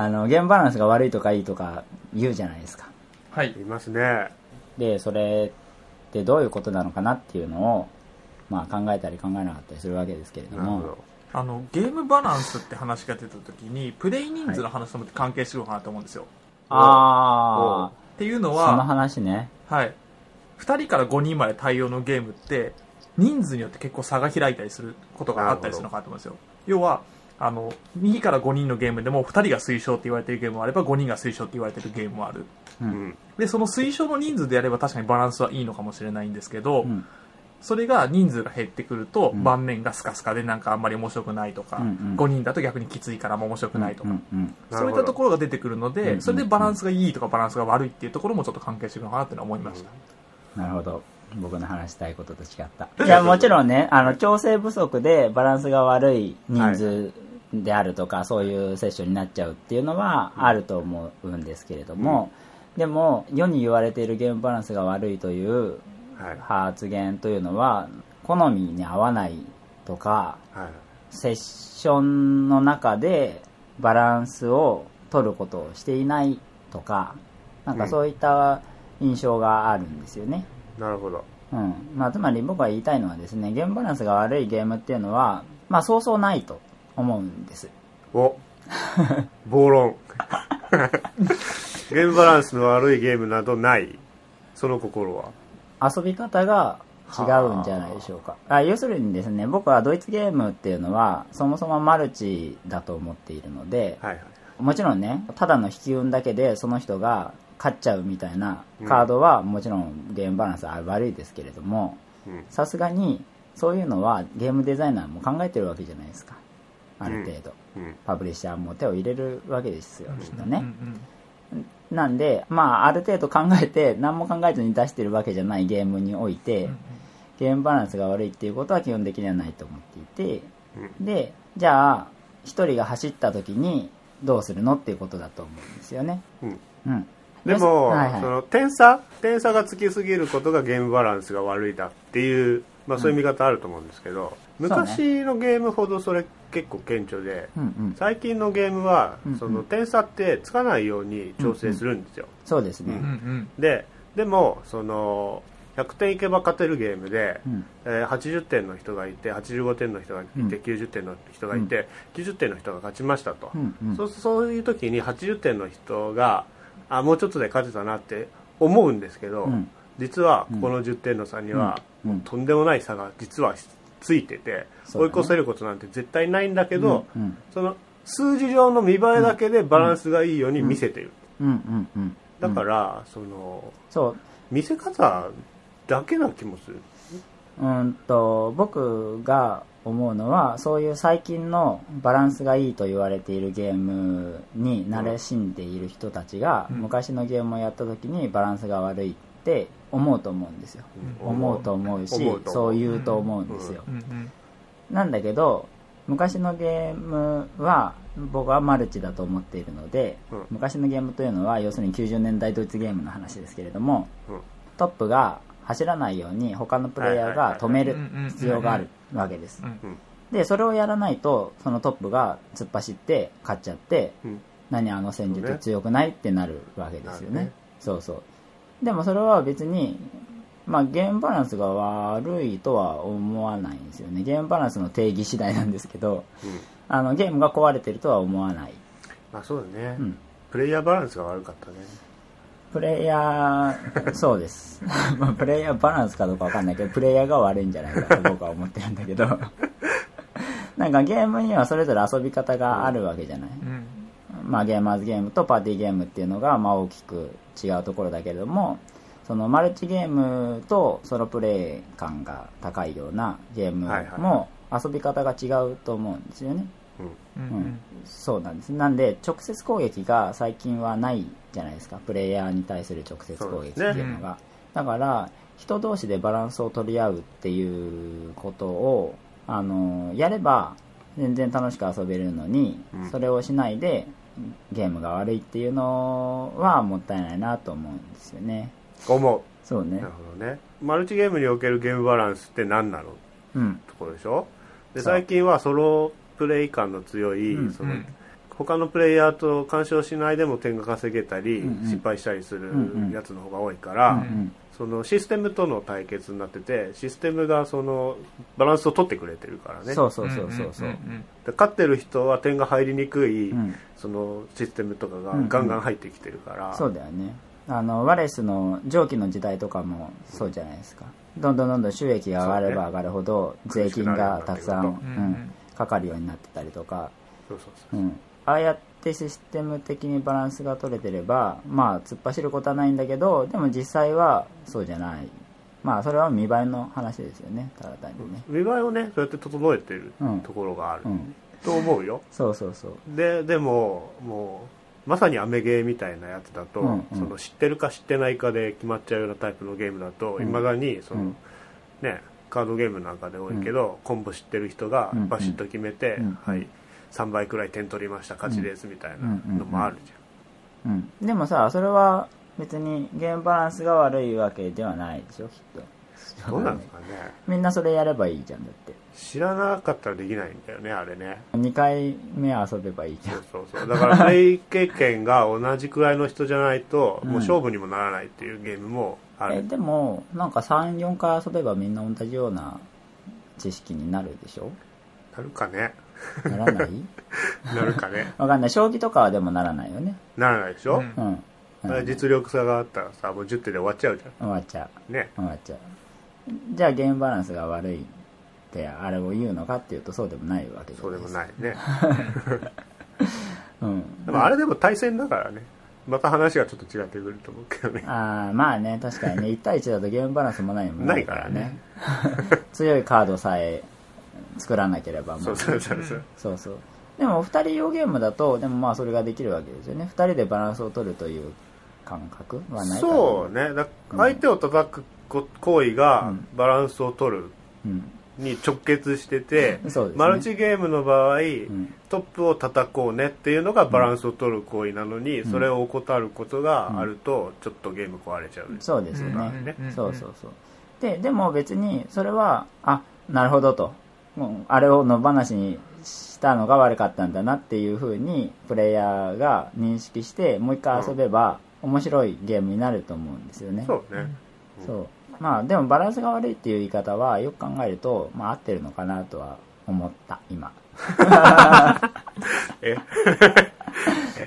あの、ゲームバランスが悪いとかいいとか言うじゃないですか。はい。いますね。で、それってどういうことなのかなっていうのを、まあ考えたり考えなかったりするわけですけれども。なるほど、。あのゲームバランスって話が出た時にプレイ人数の話とも関係してるのかなと思うんですよ、あっていうのあ、そのは、話ね。はい、2人から5人まで対応のゲームって人数によって結構差が開いたりすることがあったりするのかなと思うんですよ。要はあの2から5人のゲームでも2人が推奨って言われてるゲームもあれば5人が推奨って言われてるゲームもあるうん。でその推奨の人数でやれば確かにバランスはいいのかもしれないんですけど、うん。それが人数が減ってくると、うん盤面がスカスカでなんかあんまり面白くないとか、うんうん5人だと逆にきついからも面白くないとか、うんうんそういったところが出てくるので、うんうんそれでバランスがいいとかバランスが悪いっていうところもちょっと関係してくるのかなって思いました。なるほど。僕の話したいことと違った。いや、もちろんね、あの、調整不足でバランスが悪い人数であるとか、そういうセッションになっちゃうっていうのはあると思うんですけれども、でも、世に言われているゲームバランスが悪いというはい。発言というのは、好みに合わないとか、はい。セッションの中でバランスを取ることをしていないとか、なんかそういった印象があるんですよね。なるほど。うん。まあ、つまり僕が言いたいのはですね、ゲームバランスが悪いゲームっていうのは、まあ、そうそうないと思うんです。お暴論。ゲームバランスの悪いゲームなどない。その心は。遊び方が違うんじゃないでしょうか。あ要するにですね、僕はドイツゲームっていうのは、そもそもマルチだと思っているので、はいはい。もちろんね、ただの引き運だけでその人が勝っちゃうみたいなカードはもちろんゲームバランスは悪いですけれども、うん。さすがにそういうのはゲームデザイナーも考えてるわけじゃないですか。ある程度。うん。パブリッシャーも手を入れるわけですよ、きっとね。なんで、まあ、ある程度考えて、何も考えずに出してるわけじゃないゲームにおいて、うんゲームバランスが悪いっていうことは基本的にはないと思っていて、うん。で、じゃあ、一人が走った時にどうするのっていうことだと思うんですよね。うん。うん。でも、はいはいその点差点差がつきすぎることがゲームバランスが悪いだっていう、まあ、そういう見方あると思うんですけど、そうね昔のゲームほどそれ結構顕著で、うんうん。最近のゲームは、うんうん。その点差ってつかないように調整するんですよ、そうですね。うん。うんででもその100点いけば勝てるゲームで、うん。えー80点の人がいて85点の人がいて、うん。90点の人がいて、90点の人が勝ちましたと、うんうん。そうそういう時に80点の人があもうちょっとで勝てたなって思うんですけど、うん。実はこの10点の差には、うん。うん。とんでもない差が実はついてて、追い越せることなんて絶対ないんだけど、うんうん。その数字上の見栄えだけでバランスがいいように見せてる。だから、そのそう、見せ方だけな気もする。うんと、僕が思うのは、そういう最近のバランスがいいと言われているゲームに慣れ親んでいる人たちが、うん。昔のゲームをやった時にバランスが悪いって思うと思うんですよ。うん。思うと思うしそう言うと思うんですよ。うん。うん。なんだけど、昔のゲームは僕はマルチだと思っているので、うん。昔のゲームというのは要するに90年代ドイツゲームの話ですけれども、うん。トップが走らないように他のプレイヤーが止める必要があるわけです。う。ん。うん。で、それをやらないと、そのトップが突っ走って勝っちゃって、うん。何あの戦術強くないってなるわけですよね。ね。そうそう。でもそれは別に、まあゲームバランスが悪いとは思わないんですよね。ゲームバランスの定義次第なんですけど、うんあのゲームが壊れてるとは思わない。まあそうだね、うん。プレイヤーバランスが悪かったねプレイヤー、そうです。まあプレイヤーバランスかどうかわかんないけど、プレイヤーが悪いんじゃないかと僕は思ってるんだけど、なんかゲームにはそれぞれ遊び方があるわけじゃない。うんまあゲーマーズゲームとパーティーゲームっていうのがまあ大きく違うところだけれども、そのマルチゲームとソロプレイ感が高いようなゲームも遊び方が違うと思うんですよね。うんうんうんそうなんです。なんで、直接攻撃が最近はないじゃないですか。プレイヤーに対する直接攻撃っていうのが。だから、人同士でバランスを取り合うっていうことを、あの、やれば全然楽しく遊べるのに、うんそれをしないでゲームが悪いっていうのはもったいないなと思うんですよね。思う。そうね。なる。ほどね。マルチゲームにおけるゲームバランスって何なの？うん。ところでしょ？で最近はソロプレイ感の強い、うんそのうん。他のプレイヤーと干渉しないでも点が稼げたり、うんうん。失敗したりするやつの方が多いから、うんうんそのシステムとの対決になっててシステムがそのバランスを取ってくれてるからね。そうそうそうそうそう。勝ってる人は点が入りにくい、うん。そのシステムとかがうんうん。ガンガン入ってきてるから、そうだよね。あのワレスの蒸気の時代とかもそうじゃないですか。どんどんどんどん収益が上がれば上がるほど税金がたくさん、うん、かかるようになってたりとか、そうそうそうう。ん、ああやってシステム的にバランスが取れてればまあ突っ走ることはないんだけどでも実際はそうじゃない。まあそれは見栄えの話ですよねただ単にね。見栄えをねそうやって整えてるうん。ところがある、うん。と思うよ。そうそうそう。ででももうまさにアメゲーみたいなやつだと、うんうん。その知ってるか知ってないかで決まっちゃうようなタイプのゲームだとうん。いま、未だにその、うん。ねカードゲームなんかで多いけど、コンボ知ってる人がうん。バシッと決めて、うん。はい3倍くらい点取りました勝ちですみたいなのもあるじうん、でもさそれは別にゲームバランスが悪いわけではないでしょきっと。ゃん、どうなんですかね。みんなそれやればいいじゃんだって。知らなかったらできないんだよねあれね。2回目遊べばいいじゃそうんそうそう。だからプレイ経験が同じくらいの人じゃないと、うん。もう勝負にもならないっていうゲームもある。えでもなんか34回遊べばみんな同じような知識になるでしょ？なるかねならない？なるかね。わかんない。将棋とかはでもならないよね。ならないでしょ、うん。うん、うん、実力差があったらさもう10手で終わっちゃうじ終わっちゃゃんね。う終わっちゃう。じゃあゲームバランスが悪いってあれを言うのかっていうとそうでもないわけじゃそうでないですもないね。うん。でもあれでも対戦だからね。また話がちょっと違ってくると思うけどね。ああまあね確かにね。1対1だとゲームバランスも何もないからないね。強いカードさえ作らなければもそうそうそうそう。でも2人用ゲームだとでもまあそれができるわけですよね。2人でバランスを取るという感覚はないそうね。だ相手を叩くこ行為がうん。バランスを取るうん。に直結してて、そうですね。マルチゲームの場合、ん。トップを叩こうねっていうのがバランスを取る行為なのに、それを怠ることがあるとちょっとゲーム壊れちゃう、そうですよね、うんうん。そうそうそう。ででも別にそれはあなるほどとあれを野放しにしたのが悪かったんだなっていうふうにプレイヤーが認識してもう一回遊べば面白いゲームになると思うんですよね、そうね、そう。まあでもバランスが悪いっていう言い方はよく考えると、まあ、合ってるのかなとは思った今。え？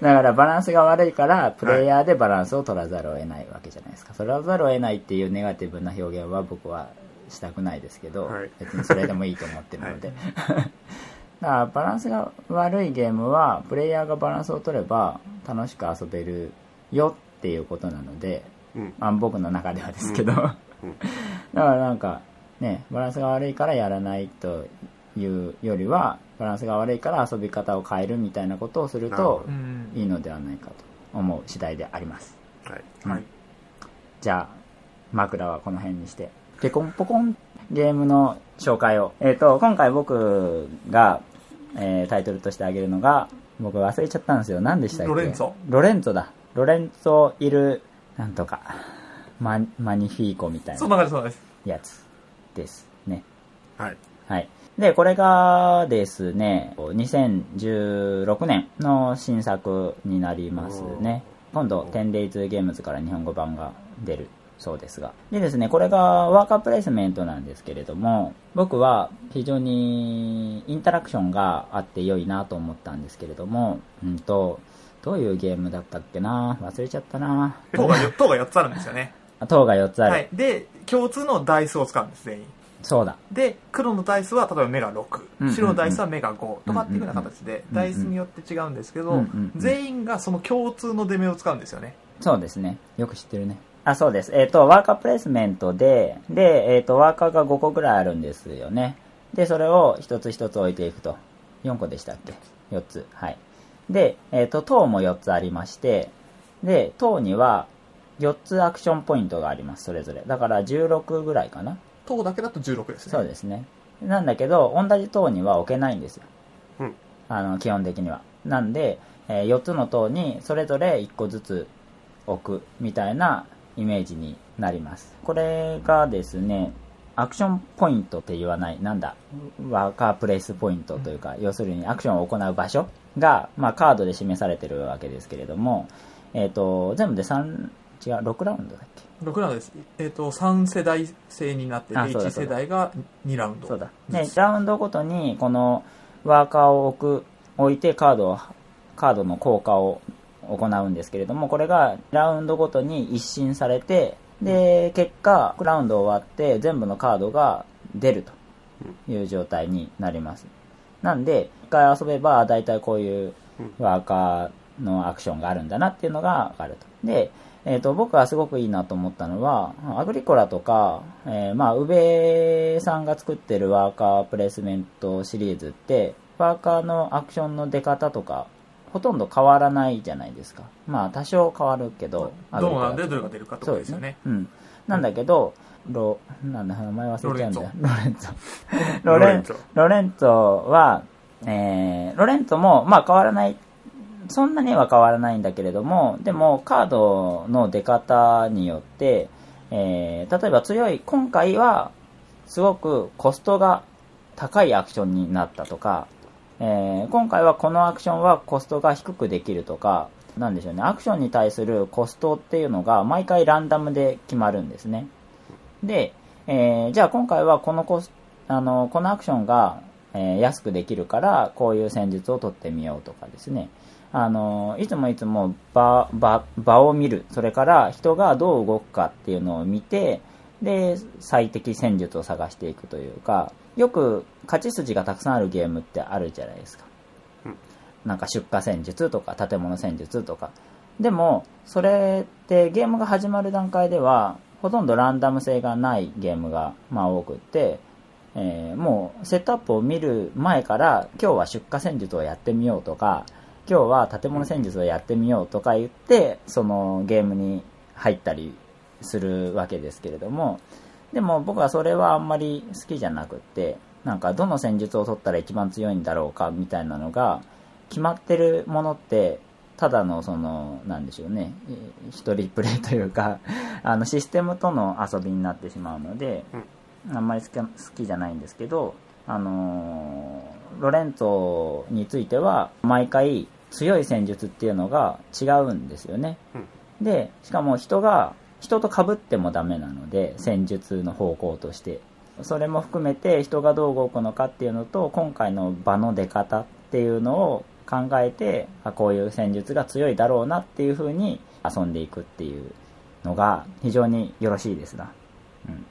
だからバランスが悪いからプレイヤーでバランスを取らざるを得ないわけじゃないですか。取らざるを得ないっていうネガティブな表現は僕はしたくないですけど、はい。別にそれでもいいと思ってるので、だからバランスが悪いゲームはプレイヤーがバランスを取れば楽しく遊べるよっていうことなので、うん。まあ、僕の中ではですけど、うん。だからなんかねバランスが悪いからやらないというよりはバランスが悪いから遊び方を変えるみたいなことをするといいのではないかと思う次第であります。はい。はい。じゃあ枕はこの辺にしてペコンポコンゲームの紹介を。えっ、と今回僕が、えータイトルとしてあげるのが僕忘れちゃったんですよ。何でしたっけ？ロレンツォ？ロレンツォだ。ロレンツォいるなんとかママニフィーコみたいそんなな感じそうですやつですね。はい。はい。で、これがですね、2016年の新作になりますね。今度、10days ゲームズから日本語版が出るそうですが。でですね、これがワーカープレイスメントなんですけれども、僕は非常にインタラクションがあって良いなと思ったんですけれども、うんと、どういうゲームだったっけな？忘れちゃったな。塔がよ塔が4つあるんですよね。塔が4つある。はい。で共通のダイスを使うんです全員。そうだ。で黒のダイスは例えばメガうんうんう6ん。白のダイスはメガ5とかっていうような形でうんダイスによって違うんですけどうんうんうん。全員がその共通の出目を使うんですよね。そうですね。よく知ってるね。あ、そうです。えっ、と、ワーカープレイスメントで、で、えっ、と、ワーカーが5個ぐらいあるんですよね。で、それを一つ一つ置いていくと。4個でしたっけ ?4 つ。はい。で、えっ、と、塔も4つありまして、で、塔には4つアクションポイントがあります、それぞれ。だから16ぐらいかな。塔だけだと16ですねそうですね。なんだけど、同じ塔には置けないんですよ。うんあの、基本的には。なんで、え4つの塔にそれぞれ1個ずつ置くみたいなイメージになります。これがですね、アクションポイントって言わない、なんだ、ワーカープレイスポイントというか、要するにアクションを行う場所が、まあ、カードで示されてるわけですけれども、えっ、と、全部で3、違う、6ラウンドだっけ？6ラウンドです。えっ、と、3世代制になってて、1あそうだそうだ世代が2ラウンド。そうだ。で、ラウンドごとに、このワーカーを置く、置いてカードを、カードの効果を行うんですけれども、これがラウンドごとに一新されて、で、結果、ラウンド終わって全部のカードが出るという状態になります。なんで、一回遊べば大体こういうワーカーのアクションがあるんだなっていうのがわかると。で、えっ、と、僕がすごくいいなと思ったのは、アグリコラとか、えーまあ、宇部さんが作ってるワーカープレイスメントシリーズって、ワーカーのアクションの出方とか、ほとんど変わらないじゃないですか。まあ、多少変わるけど、どうなんでどれが出るかってことですよね。うん。なんだけど、ロ、なんだ、名前忘れちゃうんだよ。ロレンツォ。ロレンツォ ロレンツォは、えー、ロレンツォも、まあ変わらない、そんなには変わらないんだけれども、でもカードの出方によって、えー、例えば強い、今回は、すごくコストが高いアクションになったとか、えー今回はこのアクションはコストが低くできるとか、なんでしょうね、アクションに対するコストっていうのが毎回ランダムで決まるんですね。で、えーじゃあ今回はこのコスあの、このアクションが、えー安くできるから、こういう戦術を取ってみようとかですね。あの、いつもいつも場、場、場を見る。それから人がどう動くかっていうのを見て、で、最適戦術を探していくというか、よく勝ち筋がたくさんあるゲームってあるじゃないですか。なんか出荷戦術とか建物戦術とか。でも、それってゲームが始まる段階では、ほとんどランダム性がないゲームが、まあ多くって、えーもうセットアップを見る前から、今日は出荷戦術をやってみようとか、今日は建物戦術をやってみようとか言って、そのゲームに入ったりするわけですけれども、でも僕はそれはあんまり好きじゃなくって、なんかどの戦術を取ったら一番強いんだろうかみたいなのが決まってるものって、ただのその、なんでしょうね、えー一人プレイというか、あのシステムとの遊びになってしまうので、あんまり好き好きじゃないんですけど、あのーロレンツォについては毎回強い戦術っていうのが違うんですよね。で、しかも人が、人と被ってもダメなので、戦術の方向として。それも含めて人がどう動くのかっていうのと、今回の場の出方っていうのを考えて、あこういう戦術が強いだろうなっていう風に遊んでいくっていうのが非常によろしいですな。うん。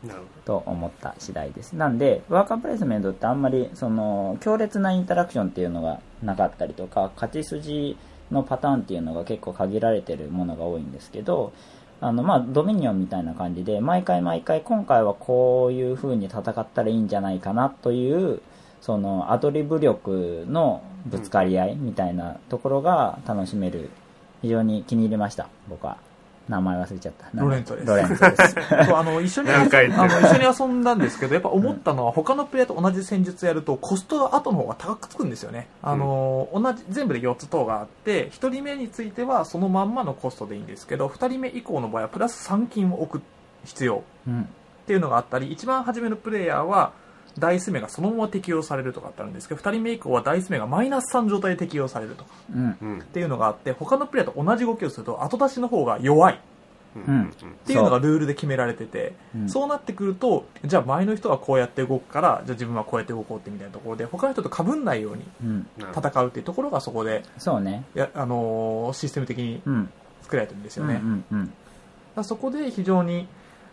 と思った次第です。なんで、ワーカープレイスメントってあんまり、その、強烈なインタラクションっていうのがなかったりとか、勝ち筋のパターンっていうのが結構限られてるものが多いんですけど、あの、まあ、ドミニオンみたいな感じで、毎回毎回、今回はこういう風に戦ったらいいんじゃないかなという、その、アドリブ力のぶつかり合いみたいなところが楽しめる。非常に気に入りました、僕は。名前忘れちゃった。ロレンツォですロレンです。そ うあの一緒にあの一緒に遊んだんですけどやっぱ思ったのは他のプレイヤーと同じ戦術やるとコストが後の方が高くつくんですよねあの、同じ全部で4つ塔があって1人目についてはそのまんまのコストでいいんですけど2人目以降の場合はプラス3金を置く必要うん。っていうのがあったり一番初めのプレイヤーはダイス目がそのまま適用されるとかってあるんですけど2人目以降はダイス目がマイナス3状態で適用されるとかうん。うんっていうのがあって他のプレイヤーと同じ動きをすると後出しの方が弱いうん。っていうのがルールで決められててうんそうなってくるとじゃあ前の人はこうやって動くからじゃあ自分はこうやって動こうってみたいなところで他の人と被んないように戦うっていうところがそこでそうね。や、あのーシステム的にうん。作られてるんですようんね、だかうんうん。らそこで非常に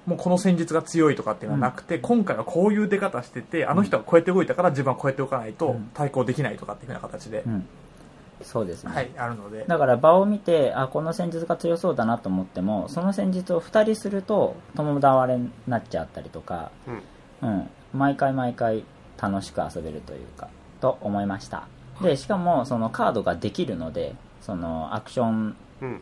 もうこの戦術が強いとかっていうのはなくて、今回はこういう出方しててあの人はこうやって動いたから自分はこうやって動かないとうん対抗できないとかっていうふうな形で、うん。そうですね。はいあるのでだから場を見て、あ、この戦術が強そうだなと思っても、その戦術を2人すると共倒れになっちゃったりとか、うんうん。毎回毎回楽しく遊べるというか、と思いました。で、しかもそのカードができるので、そのアクションうん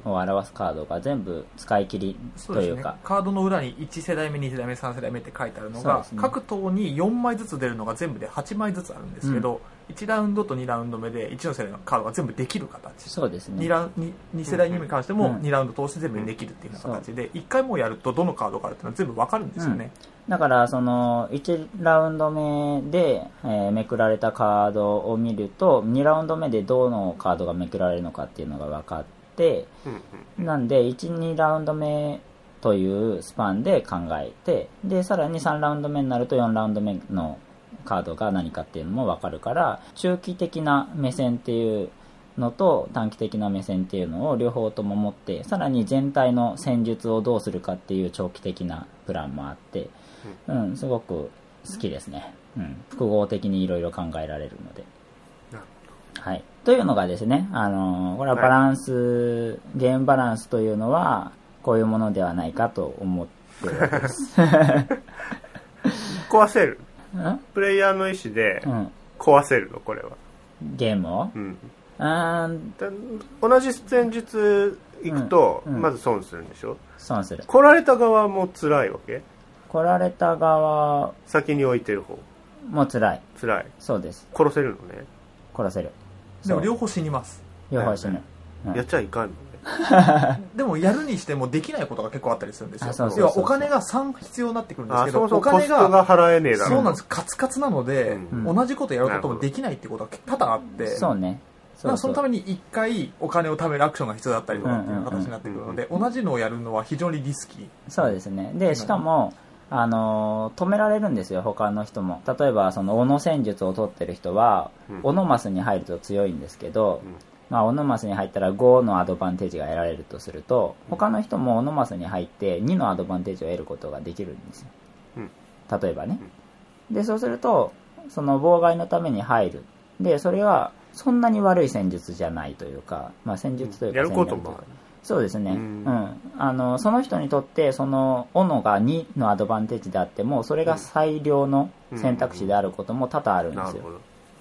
を表すカードが全部使い切りというか、カードの裏に1世代目2世代目3世代目って書いてあるのが、ね。各塔に4枚ずつ出るのが全部で8枚ずつあるんですけど、1ラウンドと2ラウンド目で1の世代のカードが全部できる形。そうですね。2, ラウン 2, 世代に関してもうん。2ラウンド通して全部できるっていうような形で1回もうやるとどのカードがあるっていうのは全部わかるんですよね、だからその1ラウンド目で、えーめくられたカードを見ると2ラウンド目でどのカードがめくられるのかっていうのが分かってうんうんなんで12ラウンド目というスパンで考えてでさらに3ラウンド目になると4ラウンド目のカードが何かっていうのも分かるから中期的な目線っていうのと短期的な目線っていうのを両方とも持ってさらに全体の戦術をどうするかっていう長期的なプランもあって、うん、すごく好きですね、うん、複合的にいろいろ考えられるのではい。というのがですね、あのーこれはバランス、ゲームバランスというのは、こういうものではないかと思ってるわけです。壊せるん？プレイヤーの意思でうん。壊せるのこれはゲームを？うんうーん、で同じ戦術行くと、うんうんまず損するんでしょ？損する。来られた側も辛いわけ？来られた側先に置いてる方も辛い。辛いそうです。殺せるのね、殺せる。でも両方死にます。両方死ぬ。うんやっちゃいかん でもやるにしてもできないことが結構あったりするんですよ。要はお金が3必要になってくるんですあけどお金が払えねえだろ。そうなんです。カツカツなので、うん。同じことやろうともできないってことが多々あって。そうね。だからそのために。に1回お金を貯めるアクションが必要だったりとかっていう形になってくるので同じのをやるのは非常にリスキー。そうですね。で、しかも、あのー止められるんですよ、他の人も。例えば、その、斧戦術を取ってる人は、うん斧マスに入ると強いんですけど、うんまあ、オノマスに入ったら5のアドバンテージが得られるとすると、他の人もオノマスに入って2のアドバンテージを得ることができるんですよ。うん例えばね。で、そうすると、その妨害のために入る。で、それは、そんなに悪い戦術じゃないというか、まあ戦術というかやることもそうですね。ううん。ん。あの、その人にとって、その、斧が2のアドバンテージであっても、それが最良の選択肢であることも多々あるんですよ。なるほ。ど。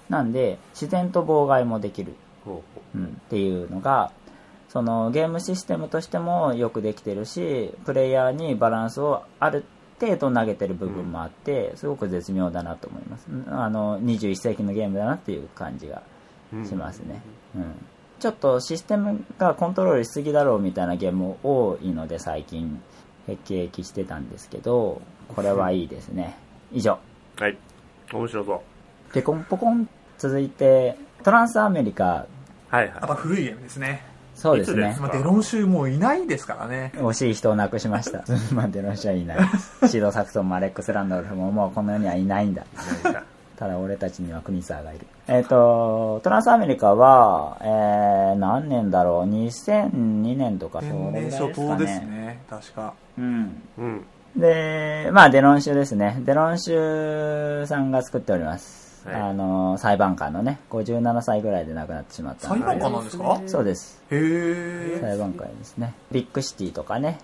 なんで、自然と妨害もできる。ほうん、っていうのがそのゲームシステムとしてもよくできてるしプレイヤーにバランスをある程度投げてる部分もあって、すごく絶妙だなと思います。あの21世紀のゲームだなっていう感じがうしますね、うんちょっとシステムがコントロールしすぎだろうみたいなゲームも多いので最近辟易してたんですけどこれはいいですね。以上。はい。面白そう。ペコンポコン続いてトランスアメリカ。はい。はまた古いゲームですね。そうですね。まあデロン集もういないですからね。惜しい人を亡くしました。まあ、デロンシはいない。シード・サクソンもアレックス・ランドルフももうこの世にはいないんだ。ただ俺たちにはクニサーがいる。えっ、と、トランスアメリカは、えー、何年だろう ?2002 年とかそれ天然ぐらいですか初頭ですね。ね確かうん。うんで、まあ、デロンシュですね。デロンシュさんが作っております。はいあの、裁判官のね、57歳ぐらいで亡くなってしまった。裁判官なんですか？そうです。へえ裁判官ですね。ビッグシティとかね。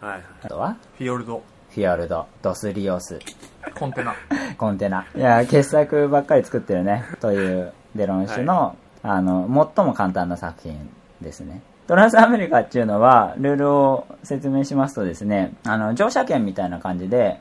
はいはいあとは、フィヨルドフィヨルド、ドスリオス、コンテナコンテナ。いや、傑作ばっかり作ってるね。という、デロン氏の、あの、最も簡単な作品ですね。トランスアメリカっていうのは、ルールを説明しますとですね、あの、乗車券みたいな感じで、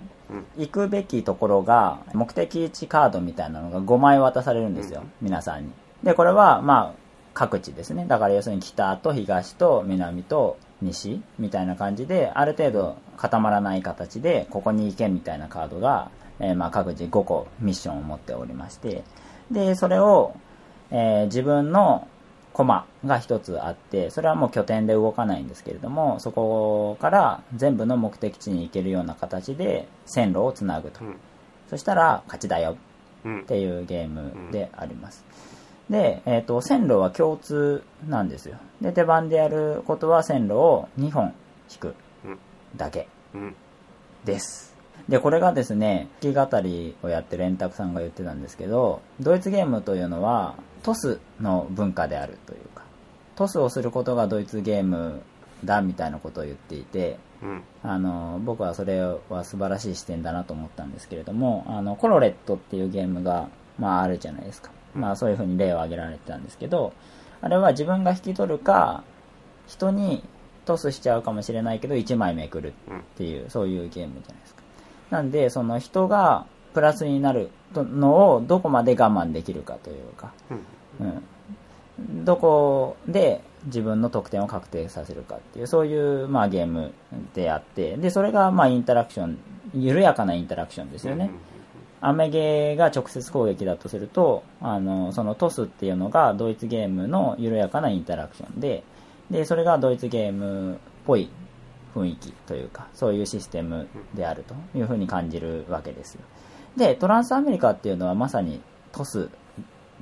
行くべきところが、目的地カードみたいなのが5枚渡されるんですよ、皆さんに。で、これは、まあ、各地ですね。だから要するに北と東と南と西みたいな感じで、ある程度固まらない形で、ここに行けみたいなカードが、えーまあ各自5個ミッションを持っておりまして、で、それを、えー自分のコマが一つあって、それはもう拠点で動かないんですけれども、そこから全部の目的地に行けるような形で線路をつなぐと。うんそしたら勝ちだようんっていうゲームであります。で、えっ、と、線路は共通なんですよ。で、手番でやることは線路を2本引くうんだけ。うん。です。で、これがですね、弾き語りをやってる円卓さんが言ってたんですけど、ドイツゲームというのはトスの文化であるというか、トスをすることがドイツゲームだみたいなことを言っていて、うん。あの僕はそれは素晴らしい視点だなと思ったんですけれどもあのコロレットっていうゲームが、まあ、あるじゃないですか、まあ、そういうふうに例を挙げられてたんですけどあれは自分が引き取るか人にトスしちゃうかもしれないけど1枚めくるっていうそういうゲームじゃないですか。なんでその人がプラスになるのをどこまで我慢できるかというか、うん。うん、どこで自分の得点を確定させるかっていう、そういう、まあ、ゲームであって、で、それが、まあ、インタラクション、緩やかなインタラクションですよね。アメゲーが直接攻撃だとすると、あの、そのトスっていうのがドイツゲームの緩やかなインタラクションで、で、それがドイツゲームっぽい雰囲気というか、そういうシステムであるというふうに感じるわけですよ。で、トランスアメリカっていうのはまさにトス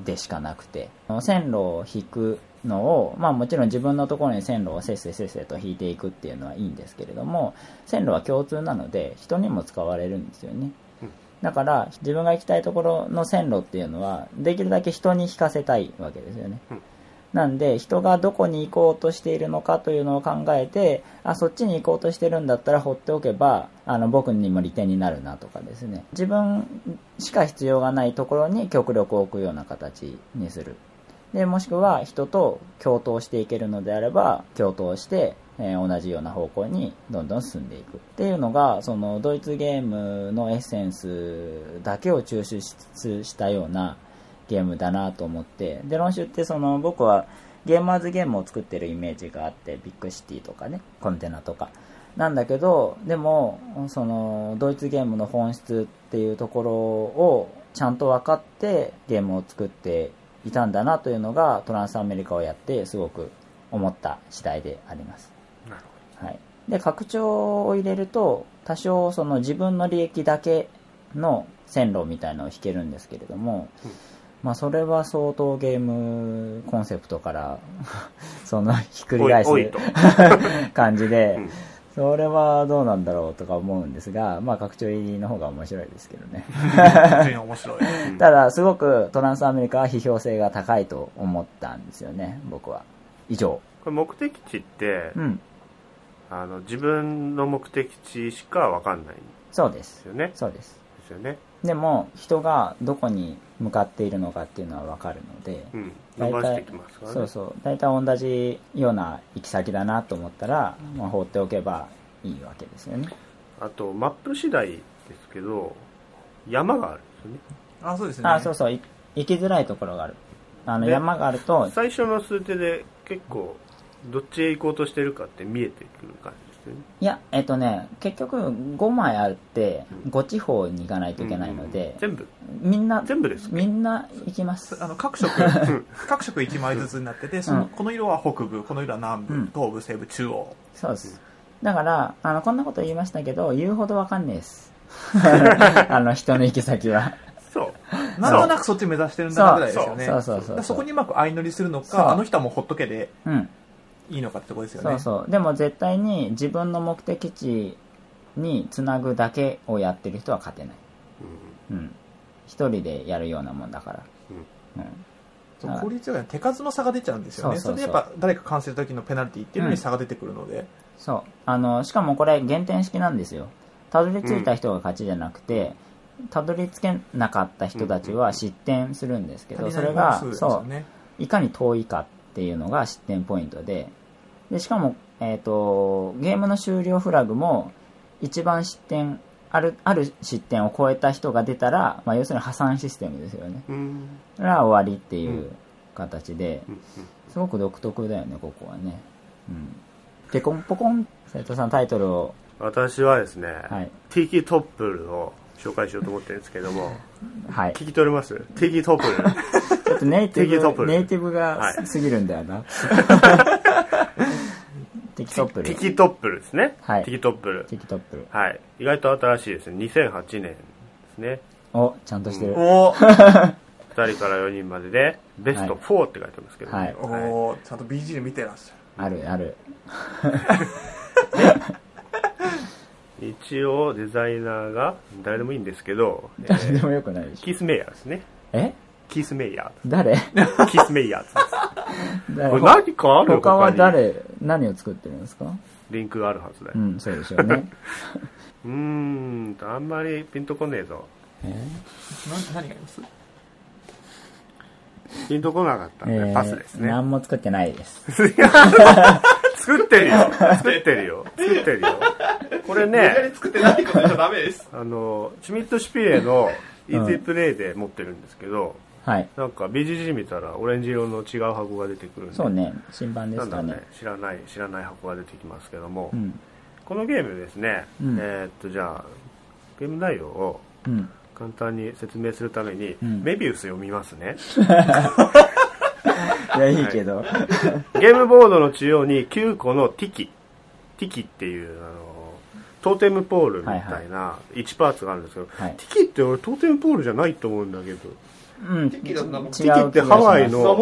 でしかなくて、線路を引くのを、まあもちろん自分のところに線路をせっせせっせと引いていくっていうのはいいんですけれども、線路は共通なので人にも使われるんですよね。だから自分が行きたいところの線路っていうのはできるだけ人に引かせたいわけですよね。なんで人がどこに行こうとしているのかというのを考えてあそっちに行こうとしてるんだったら放っておけばあの僕にも利点になるなとかですね。自分しか必要がないところに極力置くような形にする。でもしくは人と共闘していけるのであれば共闘して、えー同じような方向にどんどん進んでいく。っていうのがそのドイツゲームのエッセンスだけを抽出したようなゲームだなと思って。で論集ってその僕はゲーマーズゲームを作ってるイメージがあってビッグシティとかねコンテナとか。なんだけどでもそのドイツゲームの本質っていうところをちゃんと分かってゲームを作っていたんだなというのがトランスアメリカをやってすごく思った次第であります。なるはい、で拡張を入れると多少その自分の利益だけの線路みたいのを引けるんですけれども、うんまあそれは相当ゲームコンセプトから そのひっくり返す 感じで、うんそれはどうなんだろうとか思うんですが、まあ拡張入りの方が面白いですけどね。全然面白い。ただすごくトランスアメリカは批評性が高いと思ったんですよね、僕は。以上。これ目的地って、うん、あの自分の目的地しかわかんないんでそうですす。よねそうです。ですよね。でも人がどこに向かっているのかっていうのは分かるので、うん。伸ばしてきますからね。そうそう。大体同じような行き先だなと思ったら、まあ、放っておけばいいわけですよね。あとマップ次第ですけど山があるんですよね。あ、そうですね。あそうそう。い行きづらいところがある。あのね山があると最初の数手で結構どっちへ行こうとしてるかって見えてくる感じいやえっとね結局5枚あって5地方に行かないといけないのでうん、全部？みんな全部ですか？みんな行きます。あの各色各色1枚ずつになっててその、うんこの色は北部この色は南部、うん。東部西部中央。そうです。だからあのこんなこと言いましたけど言うほど分かんねえです。あの人の行き先は。そう。なんとなくそっち目指してるんだなぐらいですよね。そう。そうそうそうだからそこにうまく相乗りするのかあの人はもうほっとけで。うんいいのかってとこですよね。そうそう。でも絶対に自分の目的地につなぐだけをやってる人は勝てない。うん。一人でやるようなもんだから。うん。うん。そう効率より手数の差が出ちゃうんですよね。そうそうそう。れでやっぱ誰か完成する時のペナルティっていうのに差が出てくるので、そう。あのしかもこれ減点式なんですよ。たどり着いた人が勝ちじゃなくて、たどり着けなかった人たちは失点するんですけど、それが、足りない本数ですそう。いかに遠いかっていうのが失点ポイントででしかも、えー、とゲームの終了フラグも一番失点あるある失点を超えた人が出たら、まあ、要するに破産システムですよね。うん。それは終わりっていう形でうん。すごく独特だよねここはね。うん。でコンポコン斉藤さんタイトルを。私はですね、はい。ティキトップルを紹介しようと思ってるんですけども。はい。聞き取れます？ティキトップ。ルちょっとネイテテキトップ。ルィブネイティブがはい。すぎるんだよな、テキトップ。ルティキトップルですね、はい。ティキトップル。テキトップル。はい。意外と新しいですね。2008年ですね。おちゃんとしてる、お。ー2人から4人まででベスト4って書いてますけどね、はい。おーちゃんと BG 見てらっしゃる。あるある 一応デザイナーが誰でもいいんですけど、え 誰でーもよくないでしょ。キース・メイヤーですね。え？キース・メイヤ誰？ーキース・メイヤーです誰？これ何かある？他はに。誰？何を作ってるんですか？リンクがあるはずだよ。うんそうでしょうね。うーんあんまりピンとこねえぞ。え？な何があります？ピンとこなかったんで、ーパスですね。何も作ってないです。作ってるよ。作ってるよ。作ってるよこれ無理作って何かじゃダメです。あのシュミット・シュピレのイージープレイで持ってるんですけど、はい。なんか BGG 見たらオレンジ色の違う箱が出てくるんでそうね、新版ですかね。知らない知らない箱が出てきますけども、うん。このゲームですね、うんえーっとじゃあゲーム内容をうん。簡単に説明するために、うんメビウス読みますね いや、いいけど。ゲームボードの中央に9個のティキティキっていうあのトーテムポールみたいな1パーツがあるんですけど、はい。ティキって俺トーテムポールじゃないと思うんだけど。うん。ティキだったもん。違うティキってハワイの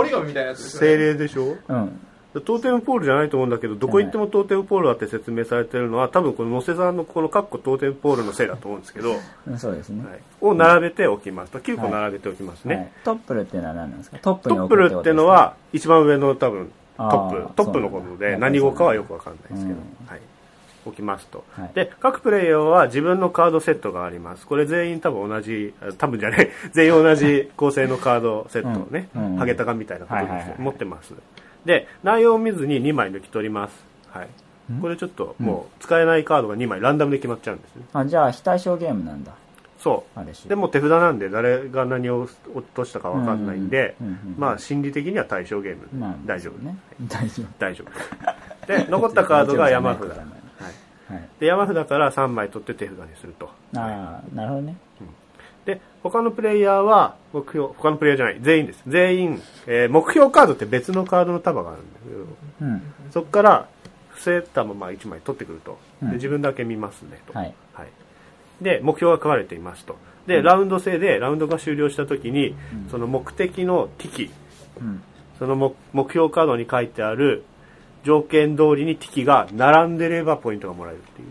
精ね。霊でしょ？うん。トーテムポールじゃないと思うんだけどどこ行ってもトーテムポールだって説明されてるのは多分この野瀬さんのこのカッコトーテムポールのせいだと思うんですけど、そうですね。を並べておきますと。9個並べておきますね、はい。トップルっていうのは何なんですか？トップにトップルっていうのは一番上の多分トあッープトップのことで何語かはよくわかんないですけど、うん。はい、置きますと、はい。で各プレイヤーは自分のカードセットがあります。これ全員多分同じあ多分じゃない。全員同じ構成のカードセットをね、ハゲタカみたいなことです。よ、はいはいはい。持ってます。で内容を見ずに2枚抜き取ります。はい。これちょっともう使えないカードが2枚ランダムで決まっちゃうんですね。あ、じゃあ非対称ゲームなんだ。そう。でも手札なんで誰が何を落としたかわかんないんで、うんうんうんうん。まあ心理的には対象ゲーム、まあ、大丈夫。ね。大丈夫。大丈夫。で残ったカードが山札、はい、はい。で山札から3枚取って手札にすると。ああ、なるほどね。で他のプレイヤーは目標他のプレイヤーじゃない全員です。全員、えー目標カードって別のカードの束があるんだけどうん。そこから伏せたまま1枚取ってくると。うん。で自分だけ見ますねと、はい。はい、で目標が書かれていますと。で、ラウンド制でラウンドが終了した時に、その目的の敵うん。その目目標カードに書いてある条件通りに敵が並んでればポイントがもらえるっていう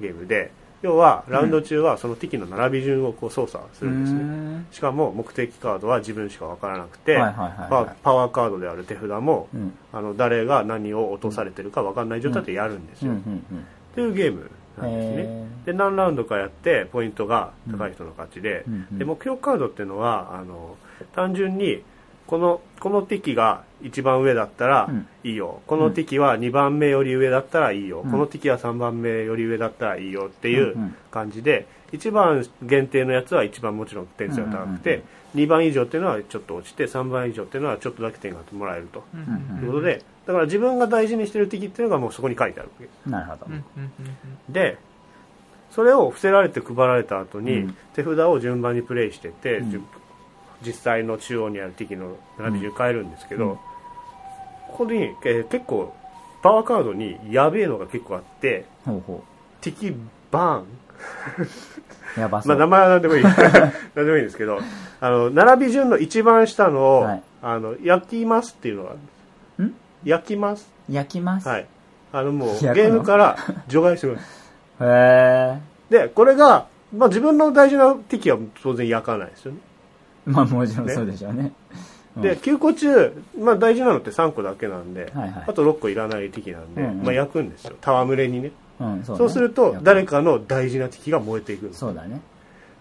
ゲームで要はラウンド中はその敵の並び順をこう操作するんですね、ね。しかも目的カードは自分しか分からなくて、パパワーカードである手札も、うん。あの誰が何を落とされてるか分かんない状態でやるんですうん。うよ、っん。ていうゲームなんですねへで何ラウンドかやってポイントが高い人の勝ちで,、うんうんで目標カードっていうのはあの単純にこのこの敵が一番上だったらうん。いいよ、この敵は2番目より上だったらいいよ、うん。この敵は3番目より上だったらいいよっていううんうん。感じで一番限定のやつは一番もちろん点数が高くて、うんうん2番以上っていうのはちょっと落ちて3番以上っていうのはちょっとだけ点がもらえると、うんいうことでだから自分が大事にしてる敵っていうのがもうそこに書いてあるわけ。うん。なるほど。うん。うんうんでそれを伏せられて配られた後に、うん。手札を順番にプレイしてって、実際の中央にある敵の並び順変えるんですけど、うんここに、えー結構パワーカードにやべえのが結構あってほうほ敵バーン。う。やばそう。まあ名前は何でもいい。何でもいいんですけどあの並び順の一番下のを、はい。あの焼きますっていうのがあるん焼きます？焼きます？はい。あのもうゲームから除外します。へえ。でこれが、まあ、自分の大事な敵は当然焼かないですよね まあもちろんそうでしょうね。うん。で9個中、まあ、大事なのって3個だけなんで、はいはい。あと6個いらない敵なんで、うんうん。まあ、焼くんですよ。戯れにね。うん、そうね。そうすると誰かの大事な敵が燃えていくそうだね。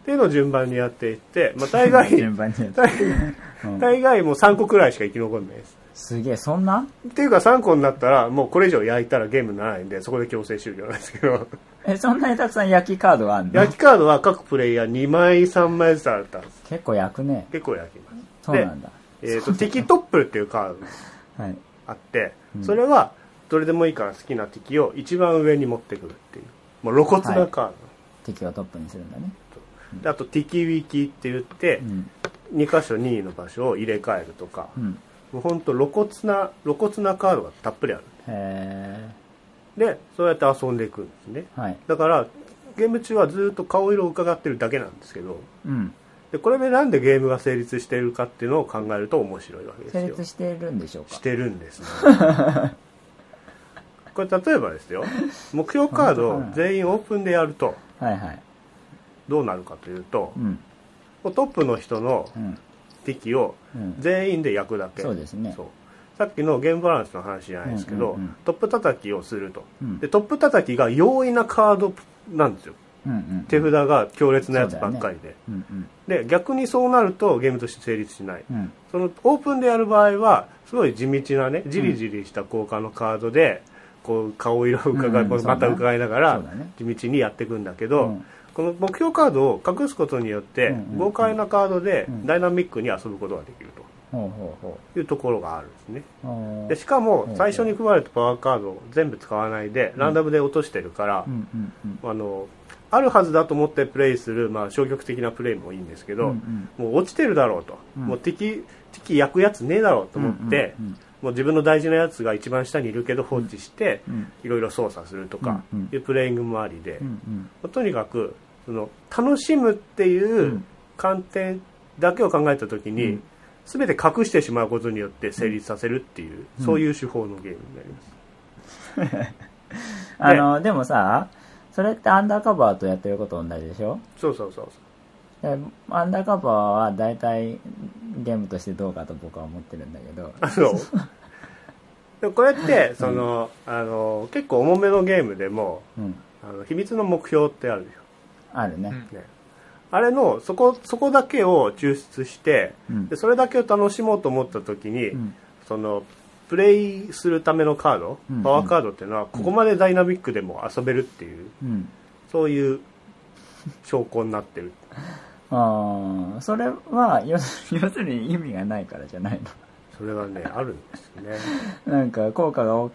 っていうのを順番にやっていって、まあ、大概順番に大うん。大概もう3個くらいしか生き残んないです。すげえ、そんな？っていうか3個になったらもうこれ以上焼いたらゲームにならないんでそこで強制終了なんですけどえ、そんなにたくさん焼きカードがあるの？焼きカードは各プレイヤー2枚3枚ずつあったんです結構焼くね。結構焼きますそうなんだ。えー、と敵トップルっていうカードがはい。あって、うんそれはどれでもいいから好きな敵を一番上に持ってくるっていうもう露骨なカード、敵をトップにするんだね。であと敵ウィキって言ってうん。2箇所任意の場所を入れ替えるとか、うん。もうほんと露骨な露骨なカードがたっぷりあるへでそうやって遊んでいくんですねえ。はい。だからゲーム中はずっと顔色を伺ってるだけなんですけどうん。でこれでなんでゲームが成立しているかっていうのを考えると面白いわけです成よ立しているんでしょうか？してるんですね これ例えばですよ目標カードを全員オープンでやると。どうなるかというとうん。トップの人のうん。敵をうん。全員で焼くだけそうですねそうさっきのゲームバランスの話じゃないですけど、うんうんうん。トップ叩きをすると、うん。でトップ叩きが容易なカードなんですよ。うんうん。手札が強烈なやつばっかりで、うんうん。で逆にそうなるとゲームとして成立しない、うん。そのオープンでやる場合はすごい地道なねじりじりした効果のカードでこう顔色を伺い、うんこうまた伺いながら地道にやっていくんだけど、うん。この目標カードを隠すことによってうんうんうん。豪快なカードでうん。ダイナミックに遊ぶことができるというところがあるんですね。でしかもうん最初に配られたパワーカードを全部使わないでランダムで落としてるからあのあるはずだと思ってプレイする、まあ、消極的なプレイもいいんですけど、うんうん。もう落ちてるだろうと、うん。もう敵敵焼くやつねえだろうと思って、もう自分の大事なやつが一番下にいるけど放置して、うんいろいろ操作するとかいうプレイングもありで、うんうん。とにかくその楽しむっていううん。観点だけを考えた時に、うん全て隠してしまうことによって成立させるっていう、うん。そういう手法のゲームになります。あのでもさそれってアンダーカバーとやってること同じでしょ？そうそうそうそう。でアンダーカバーは大体ゲームとしてどうかと僕は思ってるんだけど。あそう。でもこれってその、あの結構重めのゲームでもうん。あの秘密の目標ってあるでしあるね、うん。ょ、ね、あれのそこそこだけを抽出してうん。でそれだけを楽しもうと思った時に、うん。そのプレイするためのカード、うん。パワーカードっていうのはここまでダイナミックでも遊べるっていううん。そういう証拠になってる。ああそれは要するに意味がないからじゃないそれはねあるんですね。の なんか効果が大き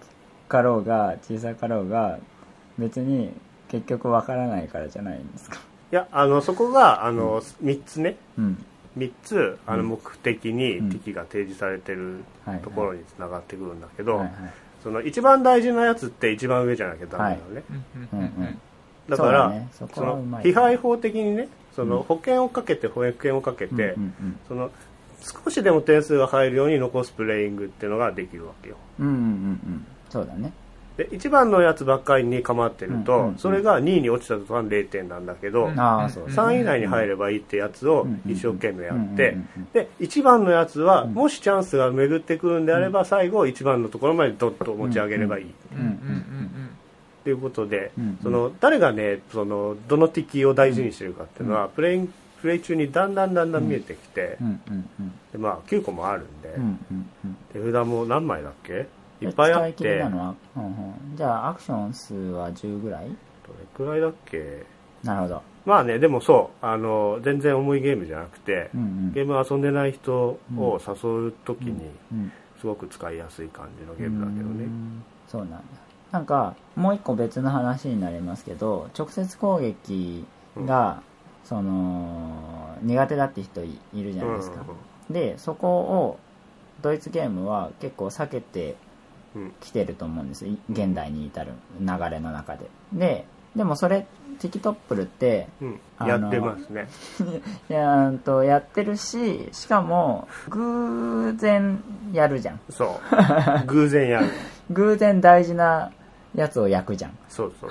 かろうが小さかろうが別に結局わからないからじゃないんですか。いやあのそこがあの、3つね。うん。3つあのうん。目的にうん。敵が提示されてるはいところにつながってくるんだけど、その一番大事なやつって一番上じゃなきゃダメなのね、だからね。そのはうまい。批判法的にねそのうん。保険をかけて保育券をかけて、うんうんその少しでも点数が入るように残すプレイングっていうのができるわけよ。うんうんうんうん。そうだねで1番のやつばっかりに構ってると、それが2位に落ちた途端0点なんだけど、うん。ああそうですね。3位以内に入ればいいってやつをうん一生懸命やってで1番のやつはうん。もしチャンスが巡ってくるんであれば最後1番のところまでドッと持ち上げればいい。ということでその誰がねそのどの敵を大事にしてるかっていうのはプレインプレイ中にだんだんだんだん見えてきてでまあ9個もあるんで。うんうんうん。手札も何枚だっけ？いっぱいあっ使い切りてどなのは、うんうん、じゃあアクション数は10ぐらい？れくらいだっけ？なるほど、まあねでもそうあの全然重いゲームじゃなくてうんうん。ゲーム遊んでない人を誘う時にうん、すごく使いやすい感じのゲームだけどね。うんそうなんだ。なんかもう一個別の話になりますけど直接攻撃が、その苦手だって人いいるじゃないですか、でそこをドイツゲームは結構避けてうんきてると思うんです。い現代に至る流れの中で。ででもそれティキトップルってうん。やってますね。いやうんとやってるししかも偶然やるじゃん。そう。偶然やる。偶然大事なやつを焼くじゃん。そうそう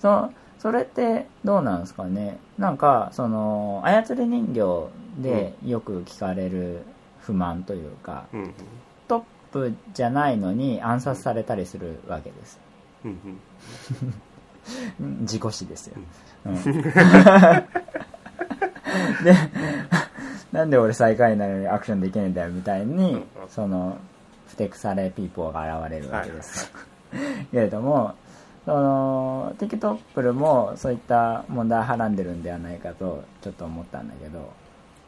そ それってどうなんですかね。なんかその操り人形でよく聞かれる不満というか、うんプじゃないのに暗殺されたりするわけです。うんうん。う ん自己死ですよ、うん。でなんで俺最下位なのにアクションできないんだよみたいに、うん。そのふてくされピーポーが現れるわけです、けれどもそのティキトップルもそういった問題をはらんでるんではないかとちょっと思ったんだけど、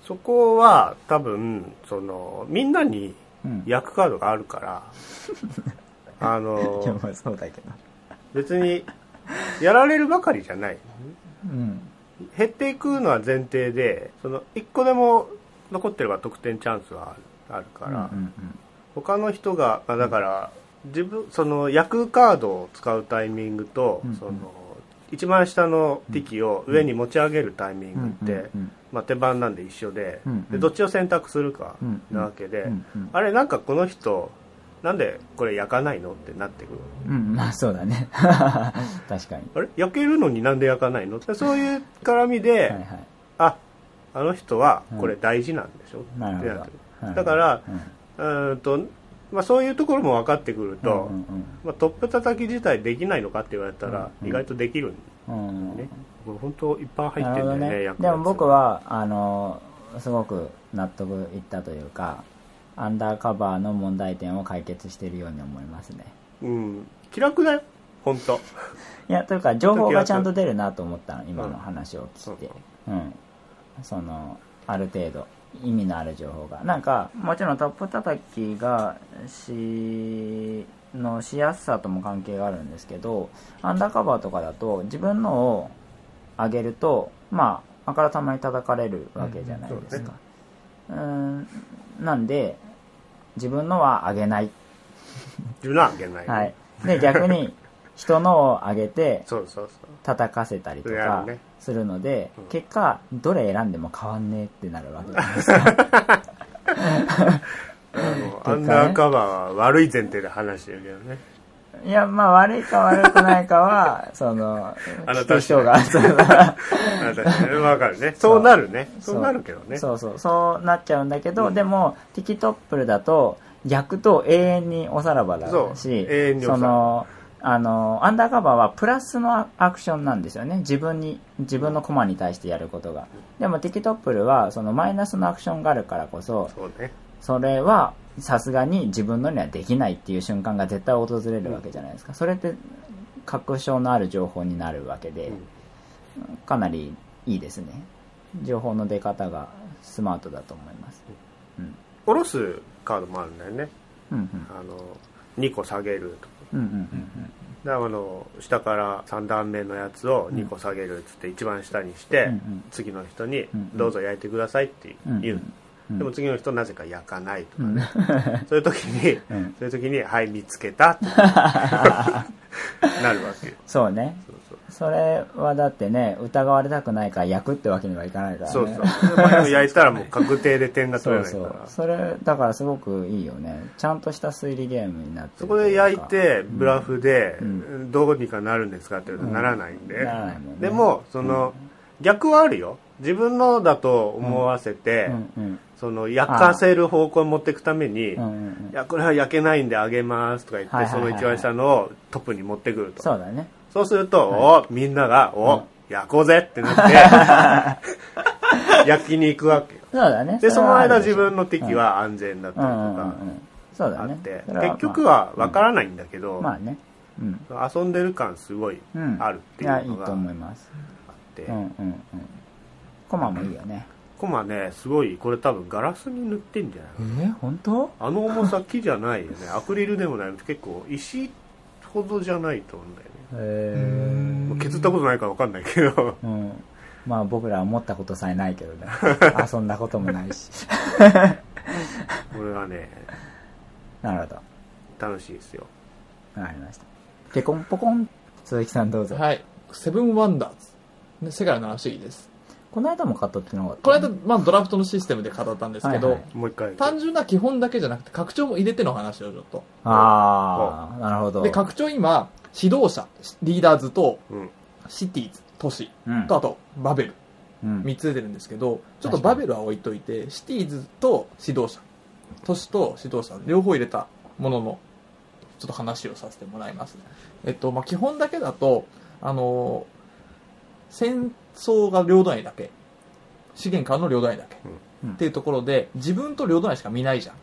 そこは多分そのみんなにうん、焼くカードがあるから あでのもそうだけど、別にやられるばかりじゃない。うん。減っていくのは前提でその1個でも残ってれば得点チャンスはあるあるから、うんうん他の人がまあだから自分その焼くカードを使うタイミングと、うんうん。その一番下の敵を上に持ち上げるタイミングって、うんうんまあ、手番なんで一緒で,、うんうん。でどっちを選択するかうんうん。なわけで、うんうん。あれなんかこの人なんでこれ焼かないのってなってくるうんまあそうだね。確かに。あれ？焼けるのになんで焼かないの？ってそういう絡みで、はいはい。ああの人はこれ大事なんでしょ、なるほど。ってなってる。はいだからうん。と、まあ、そういうところも分かってくると、うんうんまあ、トップ叩き自体できないのかって言われたらうん意外とできるんうんうん。ね、これ本当いっぱい入ってなるんだよねね。でも僕はあのすごく納得いったというかアンダーカバーの問題点を解決しているように思いますね。うん。気楽だよ本当。いや、というか、情報がちゃんと出るなと思ったの、今の話を聞いて。うん。うん。その、ある程度、意味のある情報が。なんか、もちろんトップ叩きが、し、のしやすさとも関係があるんですけど、アンダーカバーとかだと、自分のを上げると、まあ、あからさまに叩かれるわけじゃないですか。うん、なんで、自分のは上げない。自分のはあげない、はい。で、逆に、人のを上げて、叩かせたりとかするので、うん。結果どれ選んでも変わんねえってなるわけじゃないですか あのアンダーカバーは悪い前提で話してるけどねいやまあ悪いか悪くないかは そのあなた人がそうあなたね。わかるね。そうなるね。そうなるけどね。そう。そうそう。なっちゃうんだけど、うん。でもティキトップルだと逆と永遠におさらばだそう。しそのあのアンダーカバーはプラスのアクションなんですよね。自分に自分のコマに対してやることが。でもティキトップルはそのマイナスのアクションがあるからこそそうね。それはさすがに自分のにはできないっていう瞬間が絶対訪れるわけじゃないですか。それって確証のある情報になるわけで、かなりいいですね。情報の出方がスマートだと思います。うん。下ろすカードもあるんだよね。うんうん。あの2個下げるとか。うんうんだからあの下から3段目のやつを2個下げるっつって一番下にして、次の人にうん「どうぞ焼いてください」ってう。ん言う、うんでも次の人なぜか焼かないとかうん。ね、そういう時に、うん。そういう時に「はい見つけた」なるわけよ。そうね。そうそう。それはだってね疑われたくないから焼くってわけにはいかないからね。そうそう。焼いたらもう確定で点が取れないから。そうそれだからすごくいいよね。ちゃんとした推理ゲームになってるそこで焼いてブラフでうん。どうにかなるんですかって言うとならないんで、ならないもんね。でもその、逆はあるよ。自分のだと思わせて、うん。うんその焼かせる方向に持っていくために、うん。うんうんいやこれは焼けないんであげますとか言って、はいはいはいはい。その一番下のをトップに持ってくると。そうだね。そうすると、おみんなが「お、焼こうぜ!」ってなって焼きに行くわけよ。そうだね。でその間自分の敵は安全だったりとあるでしょうんうんうんかうん。そうだね。あって、結局は分からないんだけど、まあね。うん。遊んでる感すごいうん。あるっていういのがあっと思います。て、うんうんうん。コマもいいよねコマねすごいこれ多分ガラスに塗ってんじゃない？えー、本当？あの重さ木じゃないよね。アクリルでもない。結構石ほどじゃないと思うんだよね。へもう削ったことないから分かんないけど。えうん。まあ僕らは持ったことさえないけどね。遊んだこともないし。これはねなるほど。楽しいですよ。わかりました。ペコンポコン。鈴木さんどうぞ、はい。セブンワンダーズ。ね世界の七不思議です。この間も語ってなかったこの間、まあ、ドラフトのシステムで語ったんですけど、はいはい。もう一回。単純な基本だけじゃなくて、拡張も入れての話をちょっと。ああなるほど。で、拡張今、指導者、リーダーズと、うん。シティーズ、都市うん。と、あと、バベル。うん。3つ出てるんですけど、ちょっとバベルは置いといて、シティーズと指導者、都市と指導者、両方入れたものの、ちょっと話をさせてもらいます。えっと、まあ、基本だけだと、あのー戦争が領土内だけ、資源からの領土内だけ、うんっていうところで、自分と領土内しか見ないじゃん。っ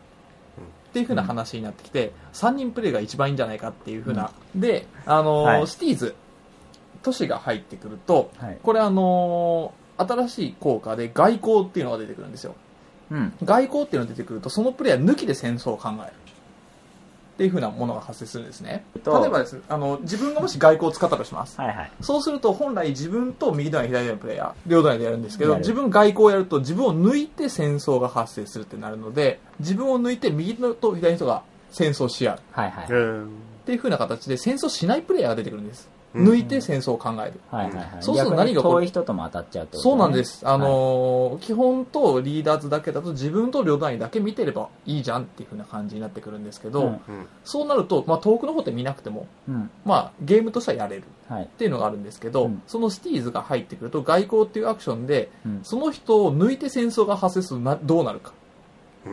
ていう風な話になってきて、3人プレイが一番いいんじゃないかっていう風な。で、あのーはいシティーズ、都市が入ってくると、はいこれあのー新しい効果で外交っていうのが出てくるんですよ。うん外交っていうのが出てくると、そのプレイヤー抜きで戦争を考える。っていう風なものが発生するんですね。例とえばですね、あの、自分がもし外交を使ったとします。はいはいそうすると、本来自分と右隣左隣のプレイヤー、両隣でやるんですけど、自分外交をやると自分を抜いて戦争が発生するってなるので、自分を抜いて右のと左の人が戦争し合う。はいはいうんっていう風な形で戦争しないプレイヤーが出てくるんです。うん。抜いて戦争を考える。はいはいはい。そうすると何が遠い人とも当たっちゃうってことそうなんねです。あのー基本とリーダーズだけだと自分と両団員だけ見てればいいじゃんっていう風な感じになってくるんですけど、うん。うんそうなると、まあ、遠くの方で見なくても、うん。まあ、ゲームとしてはやれる。はい。っていうのがあるんですけど、うん。そのシティーズが入ってくると外交っていうアクションで、うん。その人を抜いて戦争が発生するとなどうなるか。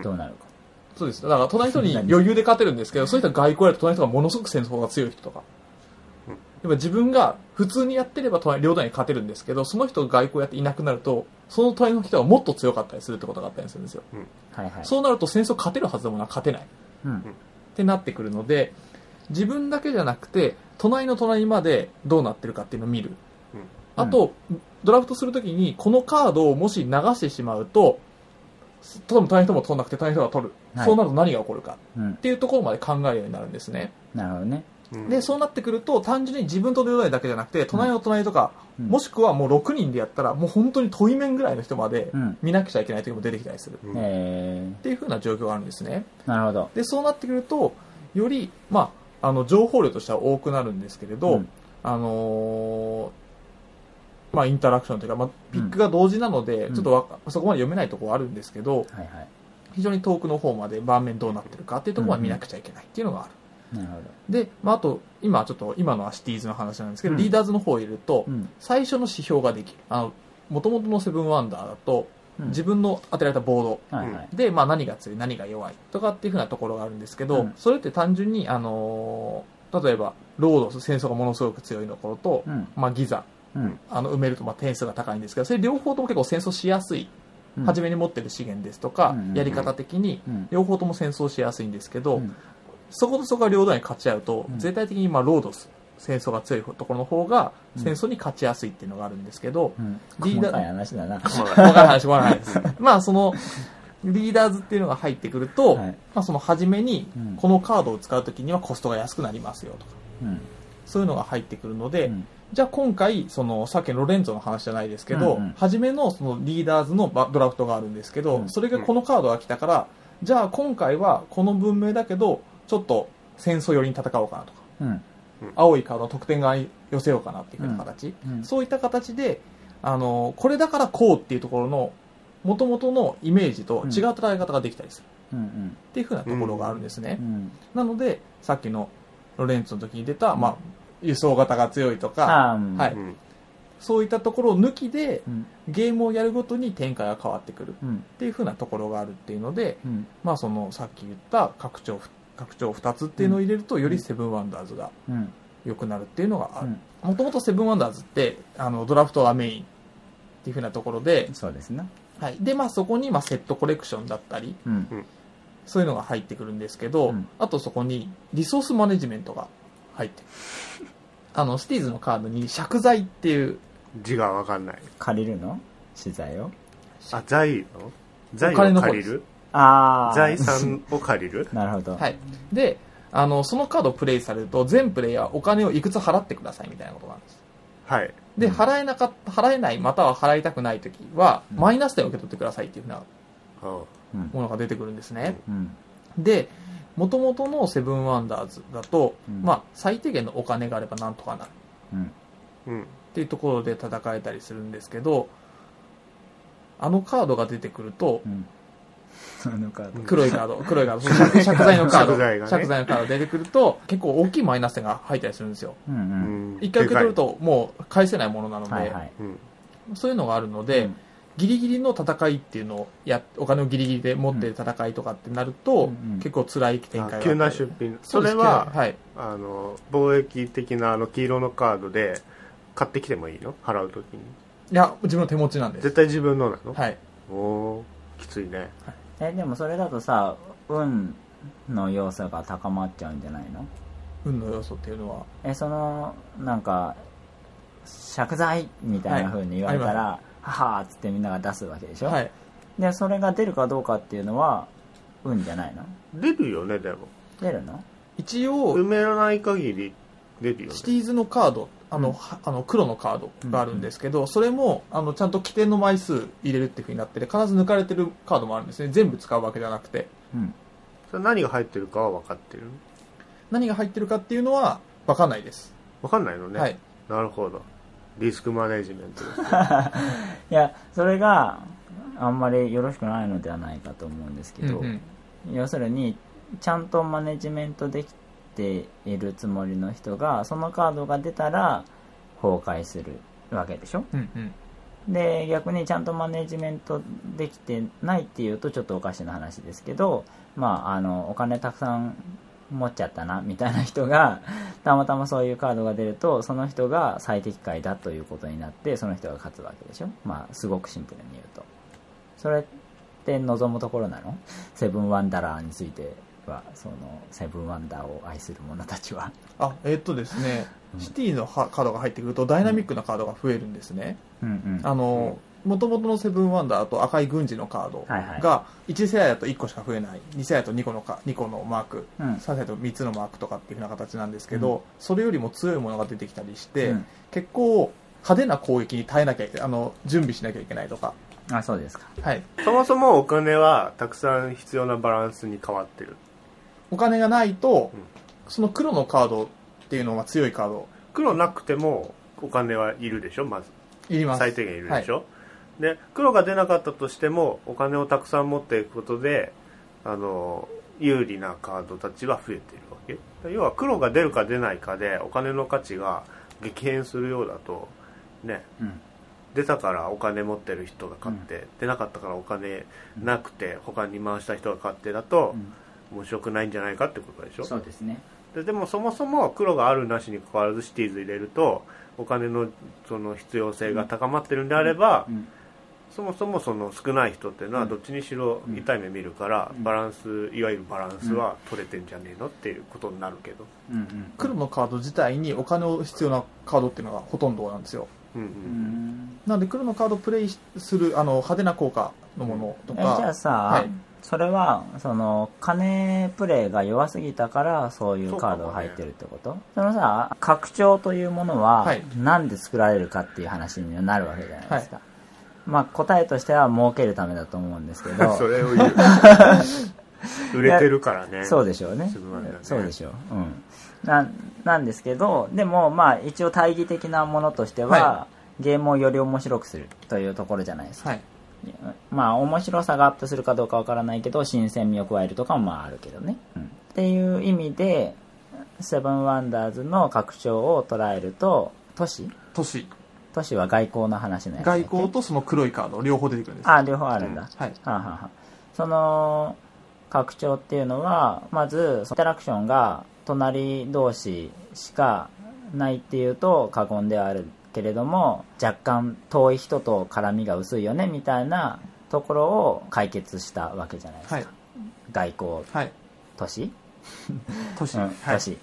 どうなるか。そうです。だから、隣の人に 余裕で勝てるんですけど、そういう人が外交やると隣の人がものすごく戦争が強い人とか。やっぱ自分が普通にやってれば隣両団に勝てるんですけど、その人が外交やっていなくなると、その隣の人がもっと強かったりするってことがあったりするんですよ。はいはいそうなると戦争勝てるはずでもな勝てない。うんってなってくるので、自分だけじゃなくて隣の隣までどうなってるかっていうのを見る、あと、ドラフトするときにこのカードをもし流してしまうと多分隣の人も取んなくて隣の人が取る、はいそうなると何が起こるかうんっ。ていうところまで考えるようになるんですねなるほどね。うん。でそうなってくると単純に自分と両隣だけじゃなくて隣の隣とか、うん。もしくはもう6人でやったらもう本当に遠い面ぐらいの人までうん。見なくちゃいけない時も出てきたりする、うんえっていう風な状況があるんですね。ー、なるほど。でそうなってくるとより、まあ、あの情報量としては多くなるんですけれど、うん。あのーまあ、インタラクションというか、まあ、ピックが同時なので、うん。ちょっとわそこまで読めないところはあるんですけどはいはい。非常に遠くの方まで盤面どうなってるかっていうところは見なくちゃいけないっていうのがある、なるほど。で、まあ、あと今ちょっと今のはシティーズの話なんですけど、うんリーダーズの方を入れると、うん。最初の指標ができるあの元々のセブンワンダーだと、うん自分の当てられたボードはいはい。で、まあ、何が強い何が弱いとかっていうふうなところがあるんですけど、うんそれって単純に、あのー例えばロードス戦争がものすごく強いところと、うん。まあ、ギザうん。あの埋めるとまあ点数が高いんですけどそれ両方とも結構戦争しやすい、うん初めに持ってる資源ですとか、うんうんうんやり方的にうん。両方とも戦争しやすいんですけど、うんそことそこが両団に勝ち合うと、うん絶対的にまあロードス戦争が強いところの方がうん戦争に勝ちやすいっていうのがあるんですけど、うん。リーダー細かい話だな。細かい話はないです。まあその、リーダーズっていうのが入ってくると、はいまあその初めにうん、このカードを使うときにはコストが安くなりますよとか、うん。そういうのが入ってくるので、うんじゃあ今回、その、さっきのロレンゾの話じゃないですけど、うんうん初めのそのリーダーズのバドラフトがあるんですけど、うんそれがこのカードが来たから、じゃあ今回はこの文明だけど、ちょっと戦争寄りに戦おうかなとか、うん。青いカードの得点側に寄せようかなっていうふうな形、うん。そういった形であのこれだからこうっていうところの元々のイメージと違う捉え方ができたりする。うん。っていうふうなところがあるんですね、うん。なのでさっきのロレンツの時に出た、まあ、輸送型が強いとか、はい。うん。そういったところを抜きでうん。ゲームをやるごとに展開が変わってくる。っうん。ていうふうなところがあるっていうので、うん。まあ、そのさっき言った拡張拡張2つっていうのを入れるとよりセブンワンダーズがうん。良くなるっていうのがあるうん。もともとセブンワンダーズってあのドラフトがメインっていうふうなところで、そうですね。はい、で、まあ、そこにまあセットコレクションだったりうん。そういうのが入ってくるんですけど、うんあとそこにリソースマネジメントが入ってるあのシティーズのカードに借財っていう字がわかんない。借りるの？資材を？あ、財の財を借りる？ああ。財産を借りる？なるほど。はい、であのそのカードをプレイされると全プレイヤーお金をいくつ払ってくださいみたいなことなんですはい。で払えなかった払えないまたは払いたくない時はうんマイナス点を受け取ってくださいっていうふうな。ものが出てくるんですね、うん。で元々のセブンワンダーズだと、うんまあ、最低限のお金があればなんとかなるうん。うん。っていうところで戦えたりするんですけどあのカードが出てくるとうん。あのカード。黒いカード。黒いカード。借 借財のカード。借財のカード出てくると結構大きいマイナス点が入ったりするんですよ。うんう。うん。ん一回受け取るともう返せないものなので、はいはい。うん。そういうのがあるので、うん。ギリギリの戦いっていうのをやお金をギリギリで持って戦いとかってなると、うんうん。結構辛い展開が急な出品。それは、はい。あの、貿易的なあの黄色のカードで買ってきてもいいの？払うときに。いや自分の手持ちなんです。絶対自分のなの？はい。おーきついね。え、でもそれだとさ、運の要素が高まっちゃうんじゃないの？運の要素っていうのは？え、その、なんか、借財みたいな風に言われたはら、ははーっつってみんなが出すわけでしょ、はい。で、それが出るかどうかっていうのは、運じゃないの？出るよね、でも。出るの？一応埋めない限り出るよね。シ。ティーズのカードあの、うんはあの黒のカードがあるんですけど、それもあのちゃんと規定の枚数入れるっていうふうになってて必ず抜かれてるカードもあるんですね全部使うわけじゃなくてうん。それ何が入ってるかは分かってる？何が入ってるかっていうのは分かんないです、分かんないのね。はいなるほど。リスクマネジメントですね。いや、それがあんまりよろしくないのではないかと思うんですけど、うんうん要するに、ちゃんとマネジメントできているつもりの人が、そのカードが出たら崩壊するわけでしょ？うんうん。で、逆にちゃんとマネジメントできてないっていうとちょっとおかしな話ですけど、まあ、あの、お金たくさん持っちゃったな、みたいな人が、たまたまそういうカードが出ると、その人が最適解だということになって、その人が勝つわけでしょ？まあ、すごくシンプルに言うと。それって望むところなの？セブンワンダラーについてかそのセブンワンダーを愛する者たちは。あえっとですね、シティのはカードが入ってくるとダイナミックなカードが増えるんですね、うんうん。あの元々のセブンワンダーと赤い軍事のカードが1世代だと1個しか増えない2世代だと2個のか2個のマーク、うん。3世代だと3つのマークとかっていう風な形なんですけど、それよりも強いものが出てきたりして、うん。結構派手な攻撃に耐えなきゃいけないあの準備しなきゃいけないとか。あそうですか。はい。そもそもお金はたくさん必要なバランスに変わってるお金がないと、うん。その黒のカードっていうのは強いカード。黒なくてもお金はいるでしょまず。いります。最低限いるでしょ、で黒が出なかったとしてもお金をたくさん持っていくことであの有利なカードたちは増えているわけ。要は黒が出るか出ないかでお金の価値が激変するようだとね。うん。出たからお金持ってる人が買って、出なかったからお金なくて他に回した人が買ってだと面白くないんじゃないかってことでしょ？そうですね。ででもそもそも黒があるなしに関わらずシティーズ入れるとお金のその必要性が高まってるんであれば、うん。そもそもその少ない人っていうのはうん。どっちにしろ痛い目見るから、うん。バランスいわゆるバランスは取れてんじゃねえのっていうことになるけど、うんうん黒のカード自体にお金を必要なカードっていうのがほとんどなんですよ。うんううん。ん。なので黒のカードをプレイするあの派手な効果のものとえじゃあか、さ、はいそれはその金プレイが弱すぎたからそういうカードが入ってるってこと？そ,、のさ拡張というものははい。なんで作られるかっていう話になるわけじゃないですか、まあ答えとしては儲けるためだと思うんですけど。それを言う。売れてるからね。そうでしょうね。ね。そうでしょう。うん。ななんですけどでもまあ一応大義的なものとしては、はゲームをより面白くするというところじゃないですか、はいまあ面白さがアップするかどうかわからないけど新鮮味を加えるとかもまああるけどね、うん。っていう意味でセブンワンダーズの拡張を捉えると都市？都市。都市は外交の話のやつ外交とその黒いカード両方出てくるんです。あ両方あるんだ、はい。はあはあはあ。その拡張っていうのはまずインタラクションが隣同士しかないっていうと過言ではあるけれども若干遠い人と絡みが薄いよねみたいなところを解決したわけじゃないですか、はい。外交はい。都市、都市、うんはい。都市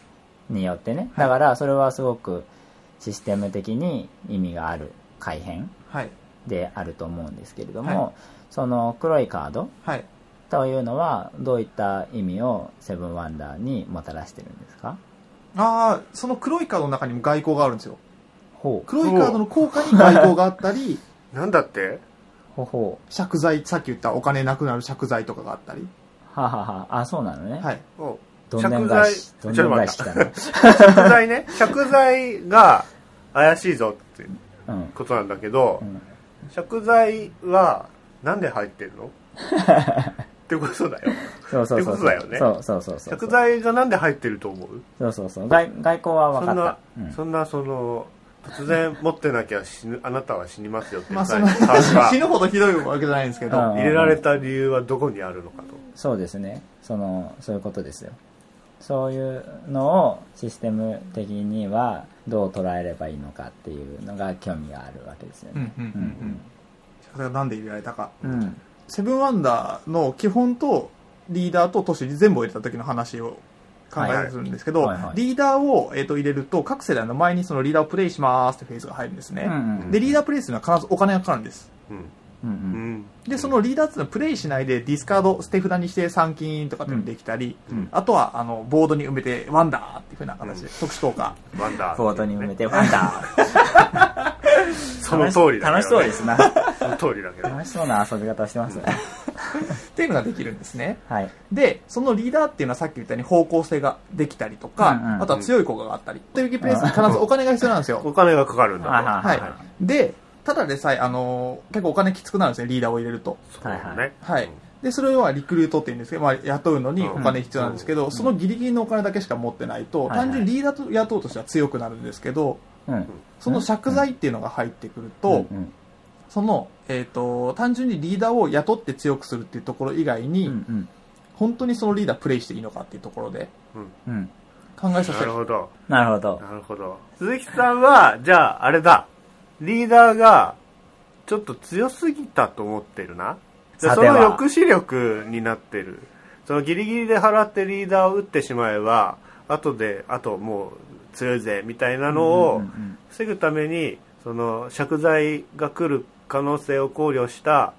によってね。だからそれはすごくシステム的に意味がある改変はい。であると思うんですけれども、はい。その黒いカードはい。というのはどういった意味をセブンワンダーにもたらしてるんですか？ああその黒いカードの中にも外交があるんですよほう。黒いカードの効果に外交があったり なんだって？ほうほ借財さっき言ったお金なくなる借財とかがあったり。うははは。あそうなのね、はい。おどんでん返しどんでん返し来た。ね 借財ね。借財が怪しいぞってうん。ことなんだけど、うん。借財はなんで入ってるの？ってことだよ。そうそうそうってことだよね。そうそうそうそう。借財がなんで入ってると思う？そうそうそう。外外交は分かった。そんな、うん。そんなその突然持ってなきゃ死ぬあなたは死にますよって 死ぬほどひどいわけじゃないんですけど、うん入れられた理由はどこにあるのかと。そうですね。そのそういうことですよ。そういうのをシステム的にはどう捉えればいいのかっていうのが興味があるわけですよね。うんうんうんうん。それがなんで入れられたかうんうん。セブンワンダーの基本とリーダーと都市に全部を入れた時の話を考えするんですけど、はいはい。はいリーダーを、えー、と入れると各世代の前にそのリーダーをプレイしますってフェーズが入るんですね、うんうんでリーダープレイするのは必ずお金がかかるんです。うん。うんううん。んでそのリーダーっていうのはプレイしないでディスカード捨て札にして参金とかっていうのができたり、うん。あとはあのボードに埋めてワンダーっていうふうな形で、特殊効果ワンダーボードに埋めてファンダ その通りだ楽しそうですな。その通りだけど。楽しそうな遊び方してますね。っていうのができるんですね。はい。でそのリーダーっていうのはさっき言ったように方向性ができたりとか、うんうんあとは強い効果があったりというプレイスに必ずお金が必要なんですよ。お金がかかるんだ。はいはいはいでただでさえ、あのー結構お金きつくなるんですねリーダーを入れると。そうだはいね。はい。でそれはリクルートっていうんですけど、まあ、雇うのにお金必要なんですけど、そのギリギリのお金だけしか持ってないと、はいはい。単純にリーダーと雇うとしては強くなるんですけどうんその借財っていうのが入ってくると、うん。うん。その、えー、と単純にリーダーを雇って強くするっていうところ以外に、うんうん。本当にそのリーダープレイしていいのかっていうところでうん。考えさせてなるほど。なるほど。なるほど。鈴木さんはじゃああれだ。リーダーがちょっと強すぎたと思ってるな。じゃあその抑止力になってる。そのギリギリで払ってリーダーを打ってしまえば後であともう強いぜみたいなのうんを防ぐためにその借財が来る可能性を考慮した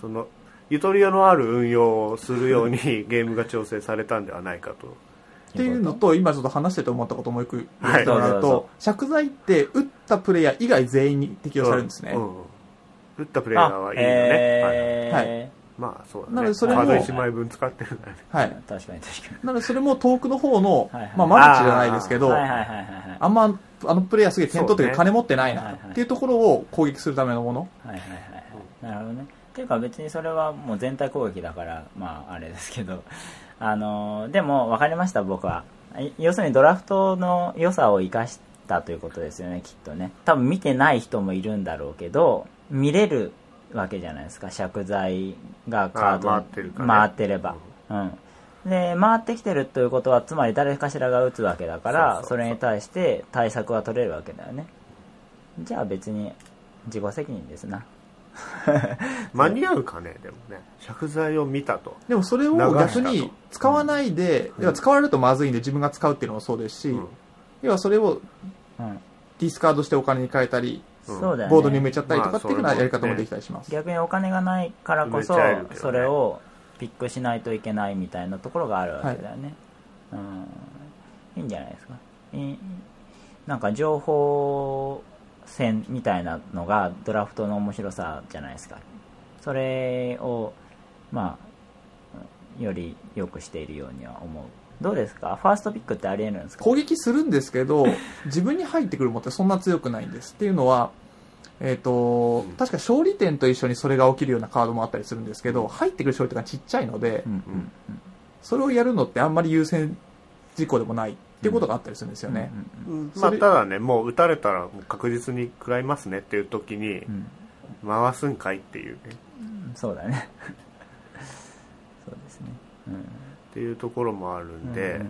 そのゆとりのある運用をするように ゲームが調整されたんではないかと。っていうのと、今ちょっと話してて思ったこともう一個言はいってもらうと、借財って打ったプレイヤー以外全員に適用されるんですね。う。ん打ったプレイヤーはいいよね、はい。えー。はいまあそうだねなのでそれも数1枚分使ってるんだねはい。確かに確かに。なのでそれも遠くの方のはいはい、まあマルチじゃないですけど、はいはいはいはいはい。あんま、あのプレイヤーすげえ点取ってる金持ってないなっていうところを攻撃するためのもの。はいはいはいはい。なるほどね。っていうか別にそれはもう全体攻撃だから、まああれですけど、あのーでも分かりました僕は。い要するにドラフトの良さを生かしたということですよね、きっとね。多分見てない人もいるんだろうけど、見れるわけじゃないですか、借財がカードあ回ってるからね回ってれば。うん。で、回ってきてるということは、つまり誰かしらが打つわけだから、そうそうそうそれに対して対策は取れるわけだよね。じゃあ別に自己責任ですな。間に合うかねでもね借財を見たと、でもそれを逆に使わないで、要は使われるとまずいんで自分が使うっていうのもそうですし、うん要はそれをうん。ディスカードしてお金に変えたり、うんそうだよね。ボードに埋めちゃったりとかっていうふうなまあやり方もできたりします。逆にお金がないからこそ、埋めちゃえるけどねそれをピックしないといけないみたいなところがあるわけだよね。うん。いいんじゃないですか。いいなんか情報戦みたいなのがドラフトの面白さじゃないですか。それを、まあ、より良くしているようには思う。どうですか？ファーストピックってあり得るんですか？攻撃するんですけど、自分に入ってくるものってそんな強くないんです。っていうのは、えっ、と、うん確か勝利点と一緒にそれが起きるようなカードもあったりするんですけど、入ってくる勝利点がちっちゃいので、うんうんそれをやるのってあんまり優先事項でもないっていうことがあったりするんですよね。うん。まあ、ただねもう打たれたらもう確実に食らいますねっていう時にうん。回すんかいっていうね。うん。そうだね。そうですね。うんっていうところもあるんで、うんうん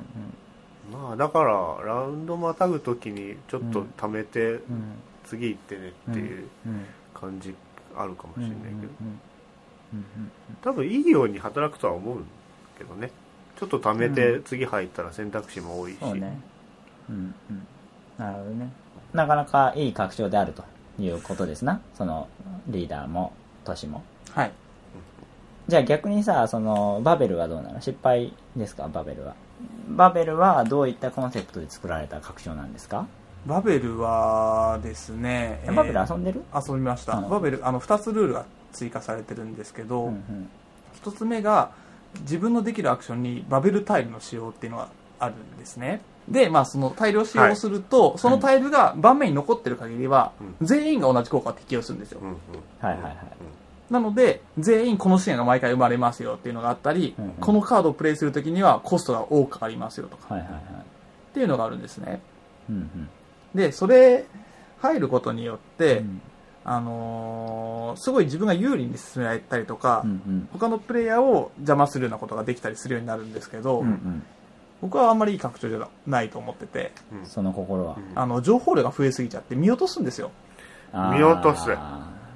まあだからラウンドまたぐ時にちょっと貯めてうん次行ってねっていううん感じあるかもしうんれないけど多分いいように働くとは思うけどねちょっと貯めて次入ったら選択肢も多いし、そうね。うんうん。なるほどね。なかなかいい拡張であるということですな。そのリーダーも都市も。はい。じゃあ逆にさ、そのバベルはどうなの？失敗ですか？バベルは。バベルはどういったコンセプトで作られた拡張なんですか、バベルはですね、バベル遊んでる、遊びました。うんバベル、あの、二つルールが追加されてるんですけど、うんうん一つ目が、自分のできるアクションにバベルタイルの使用っていうのがあるんですね。で、まあ、そのタイルを使用すると、そのタイルが盤面に残ってる限りは、全員が同じ効果を適用するんですよ。うんうんはいはいはい。なので、全員この支援が毎回生まれますよっていうのがあったり、うんうんこのカードをプレイするときにはコストが多くかかりますよとか、はいはいはい。っていうのがあるんですね。うんうんで、それ、入ることによって、うんあのーすごい自分が有利に進められたりとか、うんうん他のプレイヤーを邪魔するようなことができたりするようになるんですけど、うんうん僕はあんまりいい拡張じゃないと思ってて、その心は。あの、情報量が増えすぎちゃって見落とすんですよ。見落とす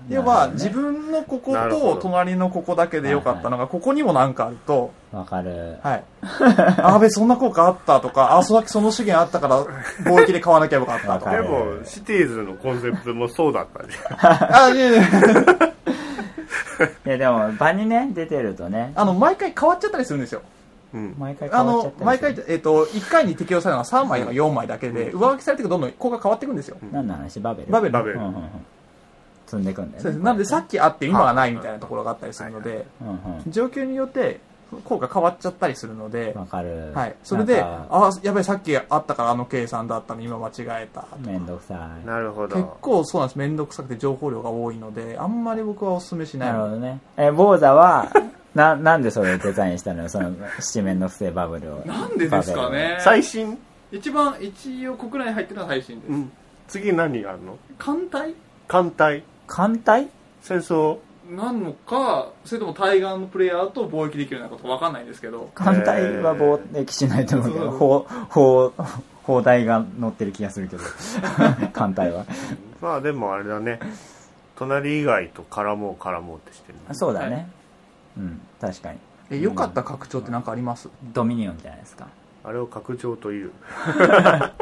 要は、自分のここと隣のここだけでよかったのが、ここにもなんかあると、わかる。はい。あべ、そんな効果あったとか、あ、そだけその資源あったから、貿易で買わなきゃよかったとか。でもシティーズのコンセプトもそうだったじゃんあ、いやいやいやでも、場にね、出てるとね、あの、毎回変わっちゃったりするんですよ。うん。毎回変あわっちゃった、りの毎回、えっ、と、1回に適用されるのは3枚とか4枚だけで、上書きされていくとどんどん効果変わっていくんですよ。何の話？バベル？バベル。バベル。うんうんうん積んでいくんだよね。そうですなので、さっきあって今がないみたいなところがあったりするので、うん状況によって効果変わっちゃったりするのでうん。、わかる。はい。それで、あ、やべえ、さっきあったからあの計算だったの今間違えた。めんどくさい。なるほど結構そうなんです。めんどくさくて情報量が多いので、あんまり僕はお勧めしない。なるほどね。え、坊座は、な、なんでそれをデザインしたのよ、その七面の不正バブルを。なんでですかね最新、一番一応国内に入ってるのは最新です、うん、次何あるの？艦隊？艦隊艦隊？戦争。なのかそれとも対岸のプレイヤーと貿易できるようなことわかんないんですけど。艦隊は貿易しないと思うけど、砲、砲、砲台が乗ってる気がするけど。艦隊は。まあでもあれだね。隣以外と絡もう絡もうってしてる。ねそうだね。うん、確かに。え良かった拡張って何かあります？ドミニオンじゃないですか。あれを拡張という。あ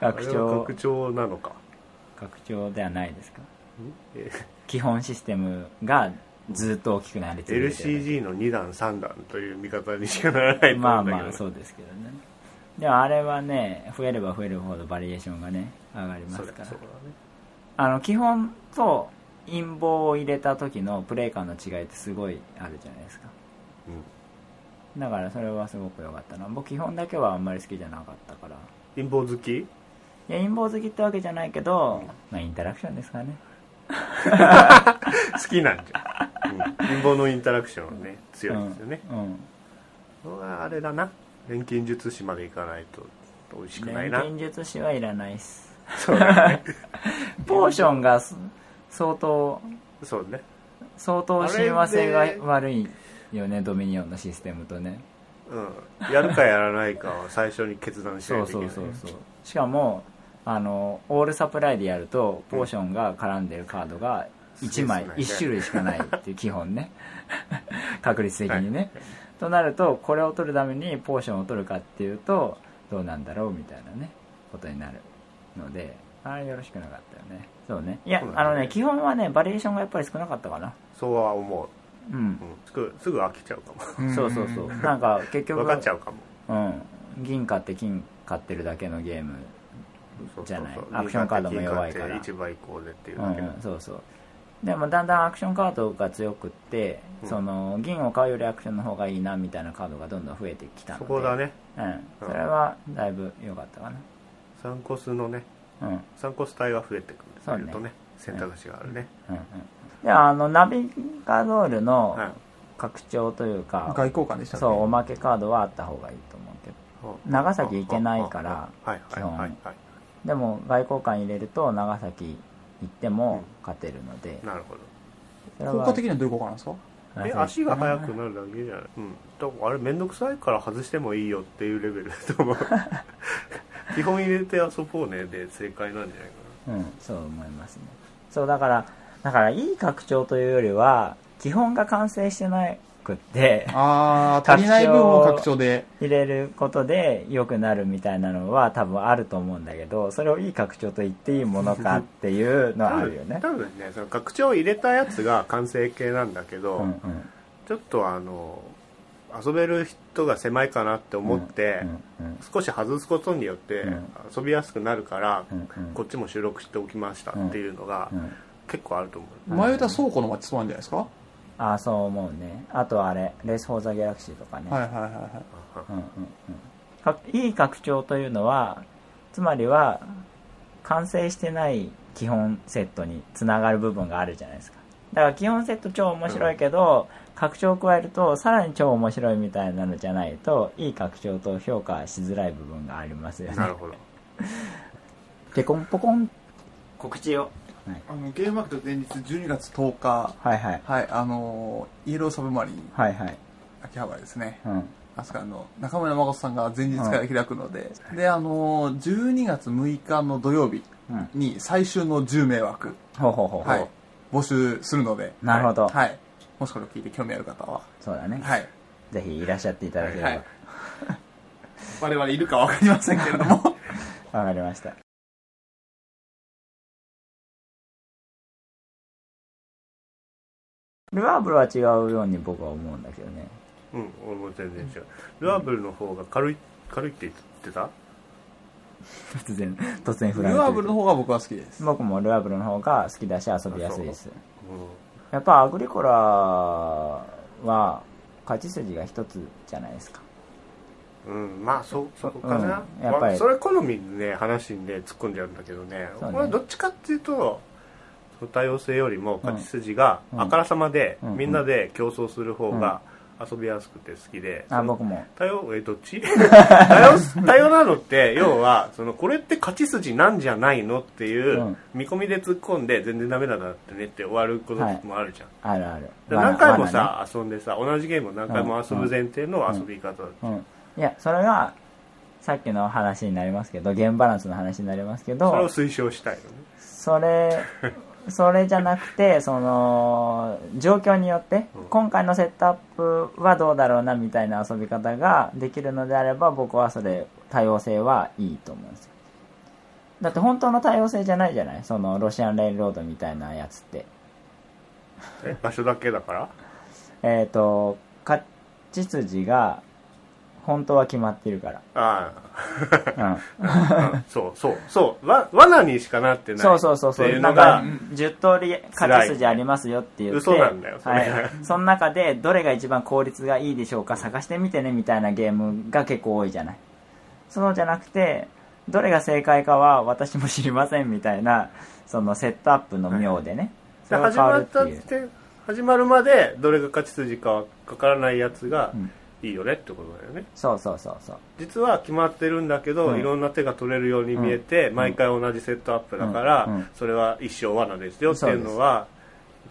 拡れは張拡張なのか。拡張ではないですか。え基本システムがずっと大きくなり続けてる。LCG の2段3段という見方にしかならないとまあまあそうですけどね。でもあれはね増えれば増えるほどバリエーションがね上がりますから。ね。あの基本と陰謀を入れた時のプレイ感の違いってすごいあるじゃないですか。だからそれはすごく良かったな。僕基本だけはあんまり好きじゃなかったから。陰謀好き？いや陰謀好きってわけじゃないけど、まあインタラクションですからね 好きなんじゃん、うん、陰謀のインタラクションね強いですよね、うん、うん。あれだな錬金術師までいかないと美味しくないな錬金術師はいらないっすそうねポーションが相当そうね相当親和性が悪いよねドミニオンのシステムとねうん。やるかやらないかは最初に決断しないといけないそうそうそうしかもあのオールサプライでやるとポーションが絡んでるカードが1枚うん1種類しかないっていう 基本ね。確率的にね、となるとこれを取るためにポーションを取るかっていうとどうなんだろうみたいなねことになるのであれよろしくなかったよね。そうね。いやね。あのね基本はねバリエーションがやっぱり少なかったかな。そうは思う。ん。う、うん、すぐすぐ飽きちゃうかも。そうそうそう。なんか結局 分かっちゃうかも。うん。銀買って金買ってるだけのゲームじゃない？アクションカードも弱いから。一倍こうでっていううんだけで、そうそう。でもだんだんアクションカードが強くって、うん。その銀を買うよりアクションの方がいいなみたいなカードがどんどん増えてきたので。そこだね。うん。それはだいぶ良かったかサンコスのねなうん。うんサンコス帯が増えてくそうねるとね。選択肢があるね、うん。であのナビガドールのはい。拡張というか、外交官でしたっけ？そうおまけカードはあった方がいいと思うけど。長崎行けないからはい。はい。はい。はいでも外交官入れると長崎行っても勝てるので、なるほど。効果的にはどういう効果なんですか？え足が速くなるだけじゃない？うん。だからあれ面倒くさいから外してもいいよっていうレベルだと思う。基本入れて遊ぼうねで正解なんじゃないかうんそう思いますね。そうだからだからいい拡張というよりは基本が完成してなくってああ足りない部分を拡張で。入れることで良くなるみたいなのは多分あると思うんだけどそれをいい拡張と言っていいものかっていうのはあるよね。多分ねその拡張を入れたやつが完成形なんだけど、うんうん。ちょっとあの遊べる人が狭いかなって思って、うんうん少し外すことによってうん。遊びやすくなるから、うんうん。こっちも収録しておきましたっていうのがうん結構あると思う、前歌倉庫の街そうなんじゃないですか？はああそう思うね。あとあれレース・フォー・ザ・ギャラクシーとかね、いはいはいはい。うんうん。うんかいい拡張というのはつまりは完成してない基本セットにつながる部分があるじゃないですか。だから基本セット超面白いけど、拡張を加えるとさらに超面白いみたいなのじゃないといい拡張と評価しづらい部分がありますよね。なるほど。ペコンポコン。告知を、はい、あのゲームマーケット前日12月10日はいはい。はいあのイエローサブマリンはいはい。秋葉原ですね。うん。あそこあの中村誠さんが前日から開くので、であの12月6日の土曜日うん。に最終の10名枠、ほうほうほうほう、はい、募集するのでなるほど。はい、もしこれを聞いて興味ある方は。そうだね、はい。ぜひいらっしゃっていただければ。わ、はい。我々いるかわかりませんけれども。かりましたルアーブルは違うように僕は思うんだけどね。うん俺も全然違う。ルアーブルの方が軽い軽いって言ってた？突然突然振られてルアーブルの方が僕は好きです。僕もルアーブルの方が好きだし遊びやすいです。う。やっぱアグリコラは勝ち筋が一つじゃないですか。ん、うん、まあそそこかな、うんやっぱり。まあそれ好みにね話にね突っ込んじゃうんだけどね。ね。俺はどっちかっていうと多様性よりも勝ち筋があからさまで、みんなで競争する方が遊びやすくて好きで、あ僕も多様えどっち多様多様なのって要はそのこれって勝ち筋なんじゃないのっていう見込みで突っ込んで全然ダメだなってねって終わることもあるじゃん、あるある何回も罠さ、遊んでさ同じゲームを何回も遊ぶ前提の遊び方だ、ねうんいやそれがさっきの話になりますけどゲームバランスの話になりますけどそれを推奨したいのねそれそれじゃなくてその状況によってうん。今回のセットアップはどうだろうなみたいな遊び方ができるのであれば僕はそれ多様性はいいと思うんですよ。だって本当の多様性じゃないじゃない？そのロシアンレイルロードみたいなやつって。え場所だけだから？えっ、と勝ち筋が本当は決まってるかあら、うん、あ そうそうそうわ罠にしかなってないそうそうそうそう。なんかが10通り勝ち筋ありますよって言って。嘘なんだよはい、その中でどれが一番効率がいいでしょうか探してみてねみたいなゲームが結構多いじゃない。そうじゃなくてどれが正解かは私も知りませんみたいなそのセットアップの妙でね、そでれが変わ始まったって始まるまでどれが勝ち筋かわからないやつがうんいいよねってことだよね。そうそうそうそう。実は決まってるんだけど、うん。いろんな手が取れるように見えて、ん。毎回同じセットアップだから、うん。うん。それは一生罠ですよっていうのは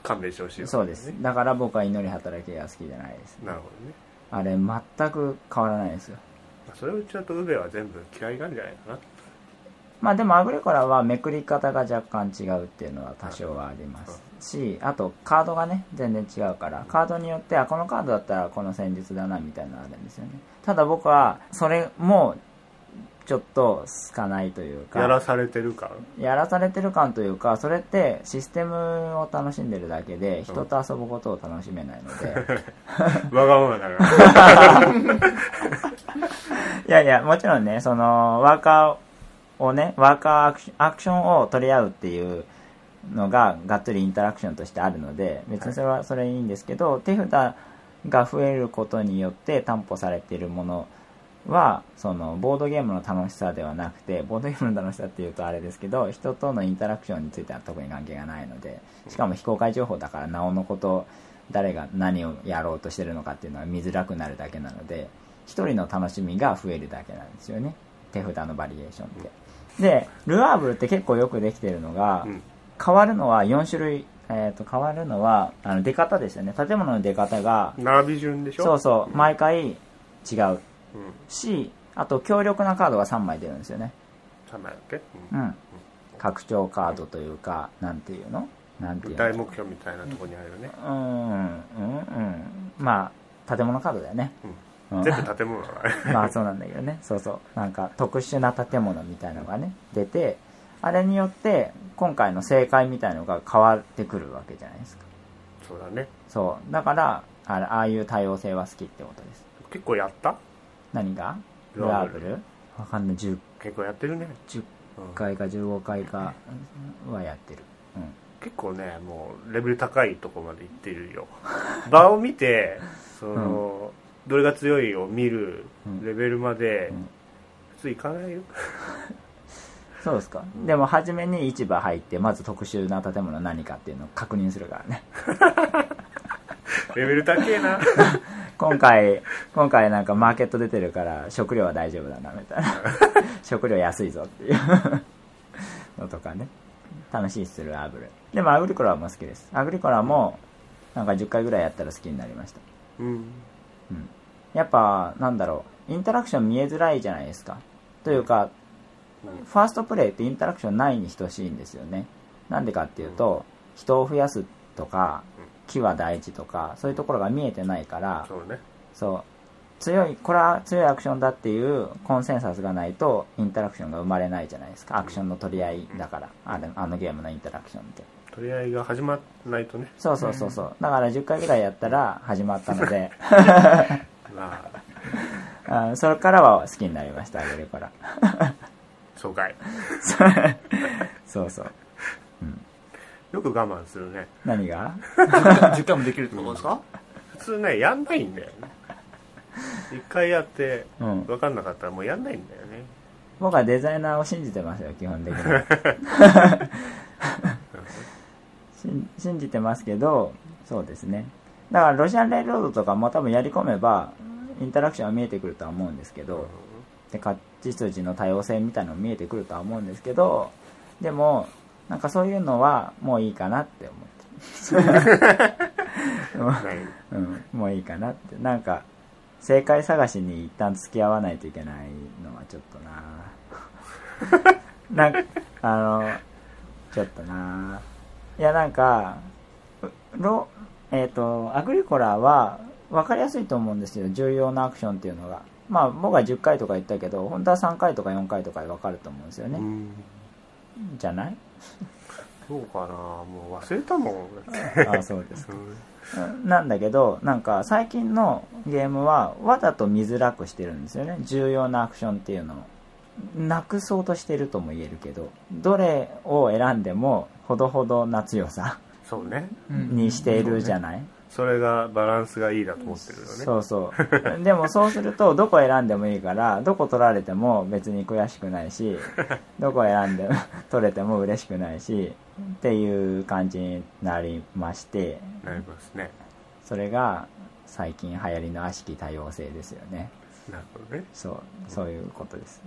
勘弁してほしいわけそうです。だから僕は祈り働きが好きじゃないです。なるほどね。あれ全く変わらないですよ。それを言っちゃうとウベは全部嫌いなんじゃないかなまあでもアグリコラはめくり方が若干違うっていうのは多少はありますしあとカードがね全然違うからカードによってあこのカードだったらこの戦術だなみたいなのあるんですよね。ただ僕はそれもちょっと好かないというかやらされてるからやらされてる感というかそれってシステムを楽しんでるだけで人と遊ぶことを楽しめないので、わがままだから。いやいや、もちろんね、その、ワーカーをね、ワーカーアクションを取り合うっていうのが、がっつりインタラクションとしてあるので、別にそれはそれいいんですけど、手札が増えることによって担保されているものは、その、ボードゲームの楽しさではなくて、ボードゲームの楽しさっていうとあれですけど、人とのインタラクションについては特に関係がないので、しかも非公開情報だから、なおのこと、誰が何をやろうとしてるのかっていうのは見づらくなるだけなので、一人の楽しみが増えるだけなんですよね。手札のバリエーションってでルアーブルって結構よくできてるのが、うん。変わるのは4種類、えー、と変わるのはあの出方ですよね。建物の出方が並び順でしょ？そうそう毎回違う。うん。しあと強力なカードが3枚出るんですよね。3枚だっけ、ううん。ん拡張カードというかなんていうの？なんていうの？大目標みたいなところにあるよね、うんうんうん。まあ建物カードだよね、うん。全部建物だねまあそうなんだけどね。そうそう。なんか特殊な建物みたいのがね出てあれによって今回の正解みたいのが変わってくるわけじゃないですか。そうだね。そう。だからあれああいう多様性は好きってことです。結構やった？何が？ル。アーブル？わかんない。10, 結構やってるね、10うん。回か15回かはやってる、うん、結構ねもうレベル高いとこまで行ってるよ。場を見てその、どれが強いを見るうんレベルまでうん普通行かないよ、そうですか、でも初めに市場入ってまず特殊な建物何かっていうのを確認するからね レベル高えな 今回、今回なんかマーケット出てるから食料は大丈夫だなみたいな。食料安いぞっていうのとかね。楽しいっするアブル。でもアグリコラも好きです。アグリコラもなんか10回ぐらいやったら好きになりました。うんうん。やっぱなんだろう、インタラクション見えづらいじゃないですか。というか、ファーストプレイってインタラクションないに等しいんですよね。なんでかっていうと、人を増やすとか、木は大事とか、そういうところが見えてないから、そうね。そう。強いこれは強いアクションだっていうコンセンサスがないとインタラクションが生まれないじゃないですか。アクションの取り合いだからあれあのゲームのインタラクションって。取り合いが始まらないとね。そうそうそうそう。だから10回ぐらいやったら始まったので ま ああそれからは好きになりましたあげるから。そうかい。そうそう。よく我慢するね。何が？10回もできるってことですか？普通ねやんないんだよね。一回やってうん。分かんなかったらもうやんないんだよね。僕はデザイナーを信じてますよ基本的に。信信じてますけどそうですね。だからロシアンレイルロードとかも多分やり込めばインタラクションは見えてくるとは思うんですけど、で勝ち筋の多様性みたいなのも見えてくるとは思うんですけどでもなんかそういうのはもういいかなって思って。うん、もういいかなって。なんか正解探しに一旦付き合わないといけないのはちょっとな。なんかあのちょっとな。いやなんかロえっ、とアグリコラは分かりやすいと思うんですよ。重要なアクションっていうのが。まあ僕は10回とか言ったけど本当は3回とか4回とかで分かると思うんですよね、うん。じゃない？そうかな。もう忘れたもん。ああそうですうん。なんだけどなんか最近のゲームはわざと見づらくしてるんですよね。重要なアクションっていうのを。なくそうとしてるとも言えるけどどれを選んでもほどほどな強さそうね。うん。にしているじゃない、それがバランスがいいだと思ってるよね。そうそう。でもそうするとどこ選んでもいいからどこ取られても別に悔しくないし どこ選んで取れても嬉しくないしっていう感じになりまして。なりますね。それが最近流行りの悪しき多様性ですよね。なるほどね。そうそういうことです